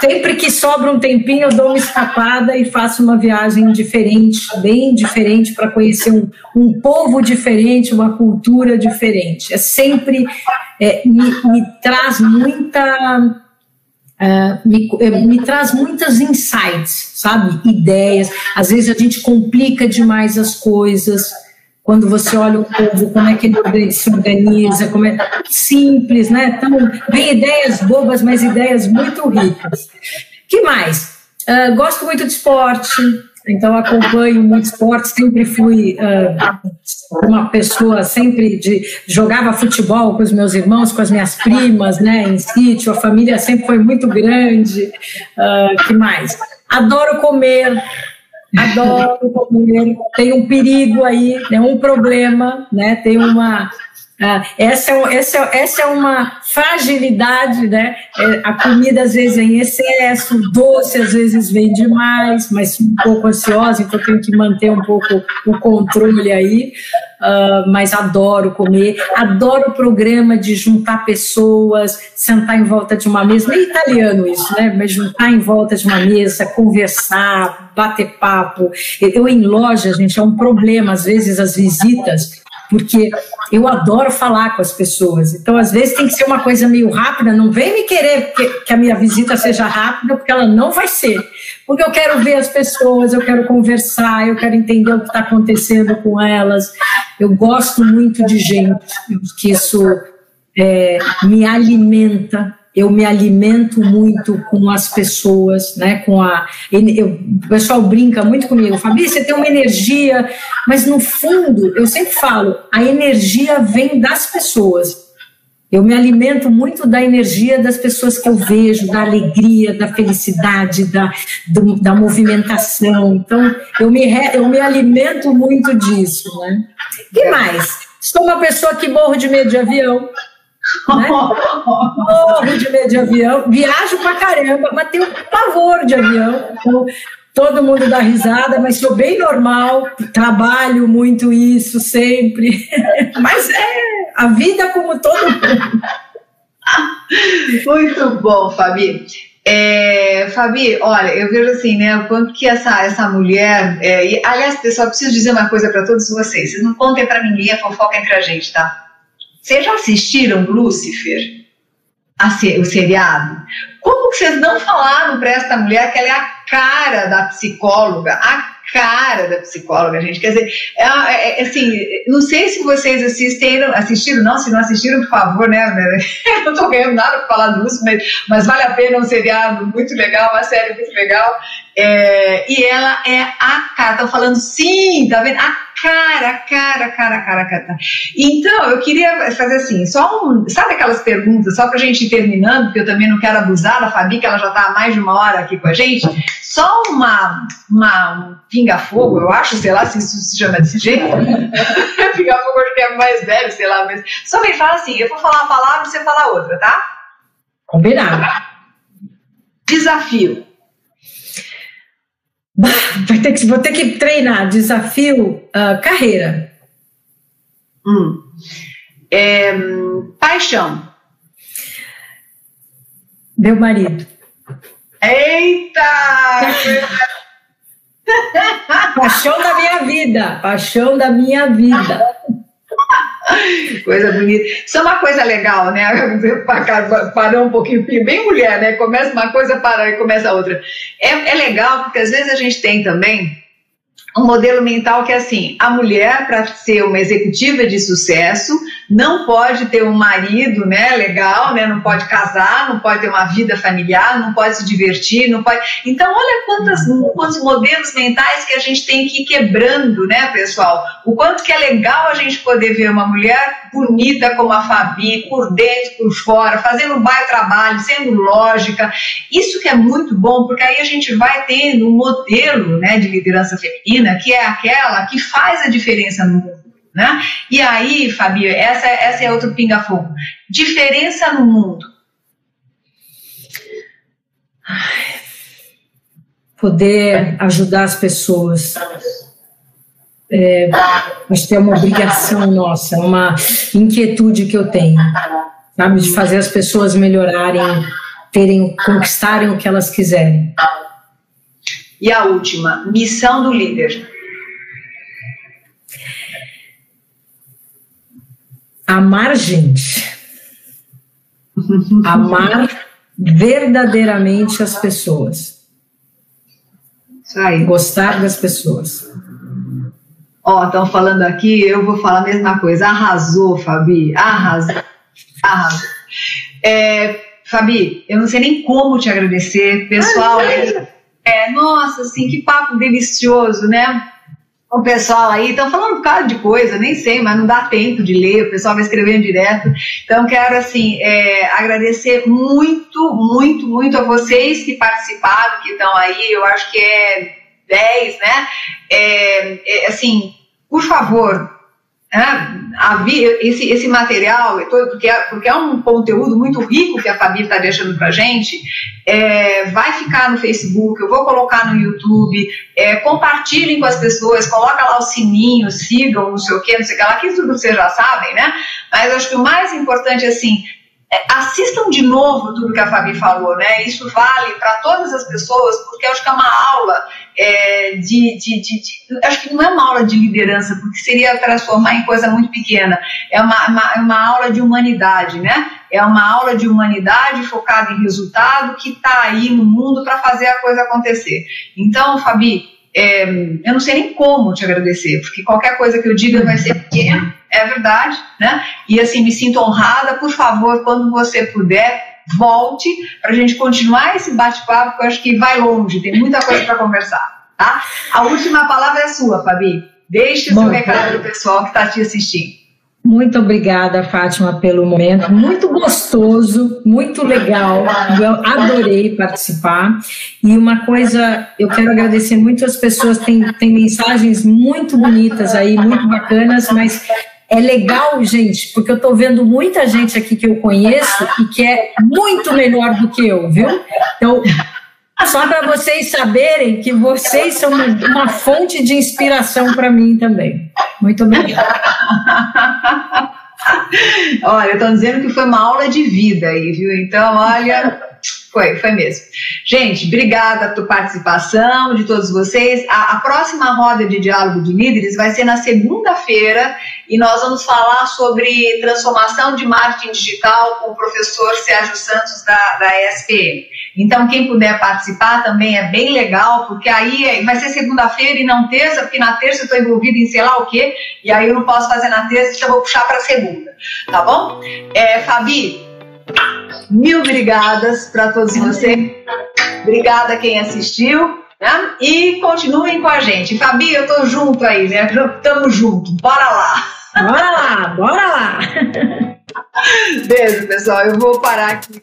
sempre que sobra um tempinho, eu dou uma escapada e faço uma viagem diferente, bem diferente, para conhecer um, um povo diferente, uma cultura diferente. É sempre é, me, me, traz muita. Uh, me, é, me traz muitas insights, sabe? Ideias. Às vezes a gente complica demais as coisas quando você olha o povo, como é que ele se organiza, como é simples, né? Então, vem ideias bobas, mas ideias muito ricas. que mais? Uh, gosto muito de esporte, então acompanho muito esporte, sempre fui uh, uma pessoa, sempre de jogava futebol com os meus irmãos, com as minhas primas, né, em sítio, a família sempre foi muito grande. Uh, que mais? Adoro comer, adoro comer. Tem um perigo aí, né, um problema, né, tem uma essa, é, essa, é, essa é uma fragilidade, né? É, a comida às vezes é em excesso, o doce às vezes vem demais, mas um pouco ansiosa, então tenho que manter um pouco o controle aí. Uh, mas adoro comer, adoro o programa de juntar pessoas, sentar em volta de uma mesa, meio italiano isso, né? Mas juntar em volta de uma mesa, conversar, bater papo. Eu em loja, gente, é um problema, às vezes as visitas porque eu adoro falar com as pessoas. Então, às vezes, tem que ser uma coisa meio rápida. Não vem me querer que, que a minha visita seja rápida, porque ela não vai ser. Porque eu quero ver as pessoas, eu quero conversar, eu quero entender o que está acontecendo com elas. Eu gosto muito de gente, que isso é, me alimenta eu me alimento muito com as pessoas, né? Com a, eu, o pessoal brinca muito comigo, Fabi, você tem uma energia, mas no fundo eu sempre falo, a energia vem das pessoas. Eu me alimento muito da energia das pessoas que eu vejo, da alegria, da felicidade, da, do, da movimentação. Então, eu me, eu me alimento muito disso, né? que mais? Sou uma pessoa que morro de medo de avião. Né? Morro de medo de avião, viajo pra caramba, mas tenho pavor de avião. Então, todo mundo dá risada, mas sou bem normal, trabalho muito isso sempre. mas é a vida como todo mundo. Muito bom, Fabi. É, Fabi, olha, eu vejo assim, né, o quanto que essa, essa mulher. É, e, aliás, pessoal, preciso dizer uma coisa para todos vocês: vocês não contem para ninguém a fofoca entre a gente, tá? Vocês já assistiram Lúcifer? o seriado? Como que vocês não falaram para esta mulher que ela é a cara da psicóloga, a cara da psicóloga, gente. Quer dizer, é, é, é, assim, não sei se vocês assistiram, assistiram, não, se não assistiram, por favor, né? não estou ganhando nada para falar Lúcio, mas, mas, vale a pena um seriado muito legal, uma série muito legal. É, e ela é a cara, estão falando sim, tá vendo? A cara, cara, cara, cara, cara. Então, eu queria fazer assim, só um, sabe aquelas perguntas, só para a gente ir terminando, porque eu também não quero abusar da Fabi, que ela já está há mais de uma hora aqui com a gente. Só uma, uma um pinga-fogo, eu acho, sei lá se isso se chama desse jeito. pinga-fogo acho que é mais velho, sei lá, mas só me fala assim, eu vou falar uma palavra e você fala outra, tá? Combinado. Desafio. Vai ter que, vou ter que treinar. Desafio, uh, carreira. Hum. É, paixão. Meu marido. Eita! paixão da minha vida. Paixão da minha vida. Coisa bonita. Isso é uma coisa legal, né? Parar um pouquinho, bem mulher, né? Começa uma coisa, para e começa outra. É, é legal porque às vezes a gente tem também um modelo mental que é assim: a mulher, para ser uma executiva de sucesso, não pode ter um marido né, legal, né, não pode casar, não pode ter uma vida familiar, não pode se divertir, não pode. Então, olha quantas, quantos modelos mentais que a gente tem que ir quebrando, né, pessoal? O quanto que é legal a gente poder ver uma mulher bonita como a Fabi, por dentro, por fora, fazendo um baita trabalho, sendo lógica. Isso que é muito bom, porque aí a gente vai tendo um modelo né, de liderança feminina que é aquela que faz a diferença no mundo. Né? E aí, Fabio, essa, essa é outro pinga-fogo. Diferença no mundo. Poder ajudar as pessoas. É, acho que é uma obrigação nossa, uma inquietude que eu tenho, sabe, de fazer as pessoas melhorarem, terem, conquistarem o que elas quiserem. E a última, missão do líder. Amar gente. Amar verdadeiramente as pessoas. Isso aí. Gostar das pessoas. Ó, estão falando aqui, eu vou falar a mesma coisa. Arrasou, Fabi. Arrasou. Arrasou. É, Fabi, eu não sei nem como te agradecer. Pessoal, é, nossa, assim, que papo delicioso, né? O pessoal aí estão falando um bocado de coisa, nem sei, mas não dá tempo de ler, o pessoal vai escrevendo direto. Então, quero, assim, é, agradecer muito, muito, muito a vocês que participaram, que estão aí, eu acho que é 10, né? É, é, assim, por favor, é, esse, esse material, porque é, porque é um conteúdo muito rico que a Fabi está deixando para gente, é, vai ficar no Facebook, eu vou colocar no YouTube, é, compartilhem com as pessoas, coloca lá o sininho, sigam, não sei o que, não sei o que lá, que tudo vocês já sabem, né? Mas acho que o mais importante, assim, é, assistam de novo tudo que a Fabi falou, né? Isso vale para todas as pessoas, porque acho que é uma aula é, de, de, de, de, Acho que não é uma aula de liderança, porque seria transformar em coisa muito pequena. É uma, uma, é uma aula de humanidade, né? É uma aula de humanidade focada em resultado que está aí no mundo para fazer a coisa acontecer. Então, Fabi, é, eu não sei nem como te agradecer, porque qualquer coisa que eu diga vai ser pequena é verdade, né? E assim, me sinto honrada, por favor, quando você puder, volte para a gente continuar esse bate-papo, que eu acho que vai longe, tem muita coisa para conversar, tá? A última palavra é sua, Fabi. Deixe o seu recado para o pessoal que está te assistindo. Muito obrigada, Fátima, pelo momento. Muito gostoso, muito legal. Eu adorei participar. E uma coisa, eu quero agradecer muito as pessoas. Tem, tem mensagens muito bonitas aí, muito bacanas, mas é legal, gente, porque eu estou vendo muita gente aqui que eu conheço e que é muito melhor do que eu, viu? Então, só para vocês saberem que vocês são uma fonte de inspiração para mim também. Muito obrigada. olha, estão dizendo que foi uma aula de vida aí, viu? Então, olha, foi, foi mesmo. Gente, obrigada pela participação de todos vocês. A, a próxima roda de diálogo de líderes vai ser na segunda-feira e nós vamos falar sobre transformação de marketing digital com o professor Sérgio Santos da, da ESPM. Então, quem puder participar também é bem legal, porque aí é, vai ser segunda-feira e não terça, porque na terça eu estou envolvida em sei lá o quê, e aí eu não posso fazer na terça, então eu vou puxar para segunda, tá bom? É, Fabi, mil obrigadas para todos vocês. Obrigada quem assistiu. Né? E continuem com a gente. Fabi, eu tô junto aí, né? Tamo junto. Bora lá! Bora lá, bora lá. Beijo, pessoal. Eu vou parar aqui.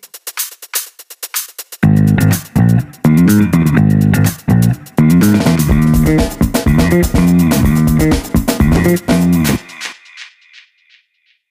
Thank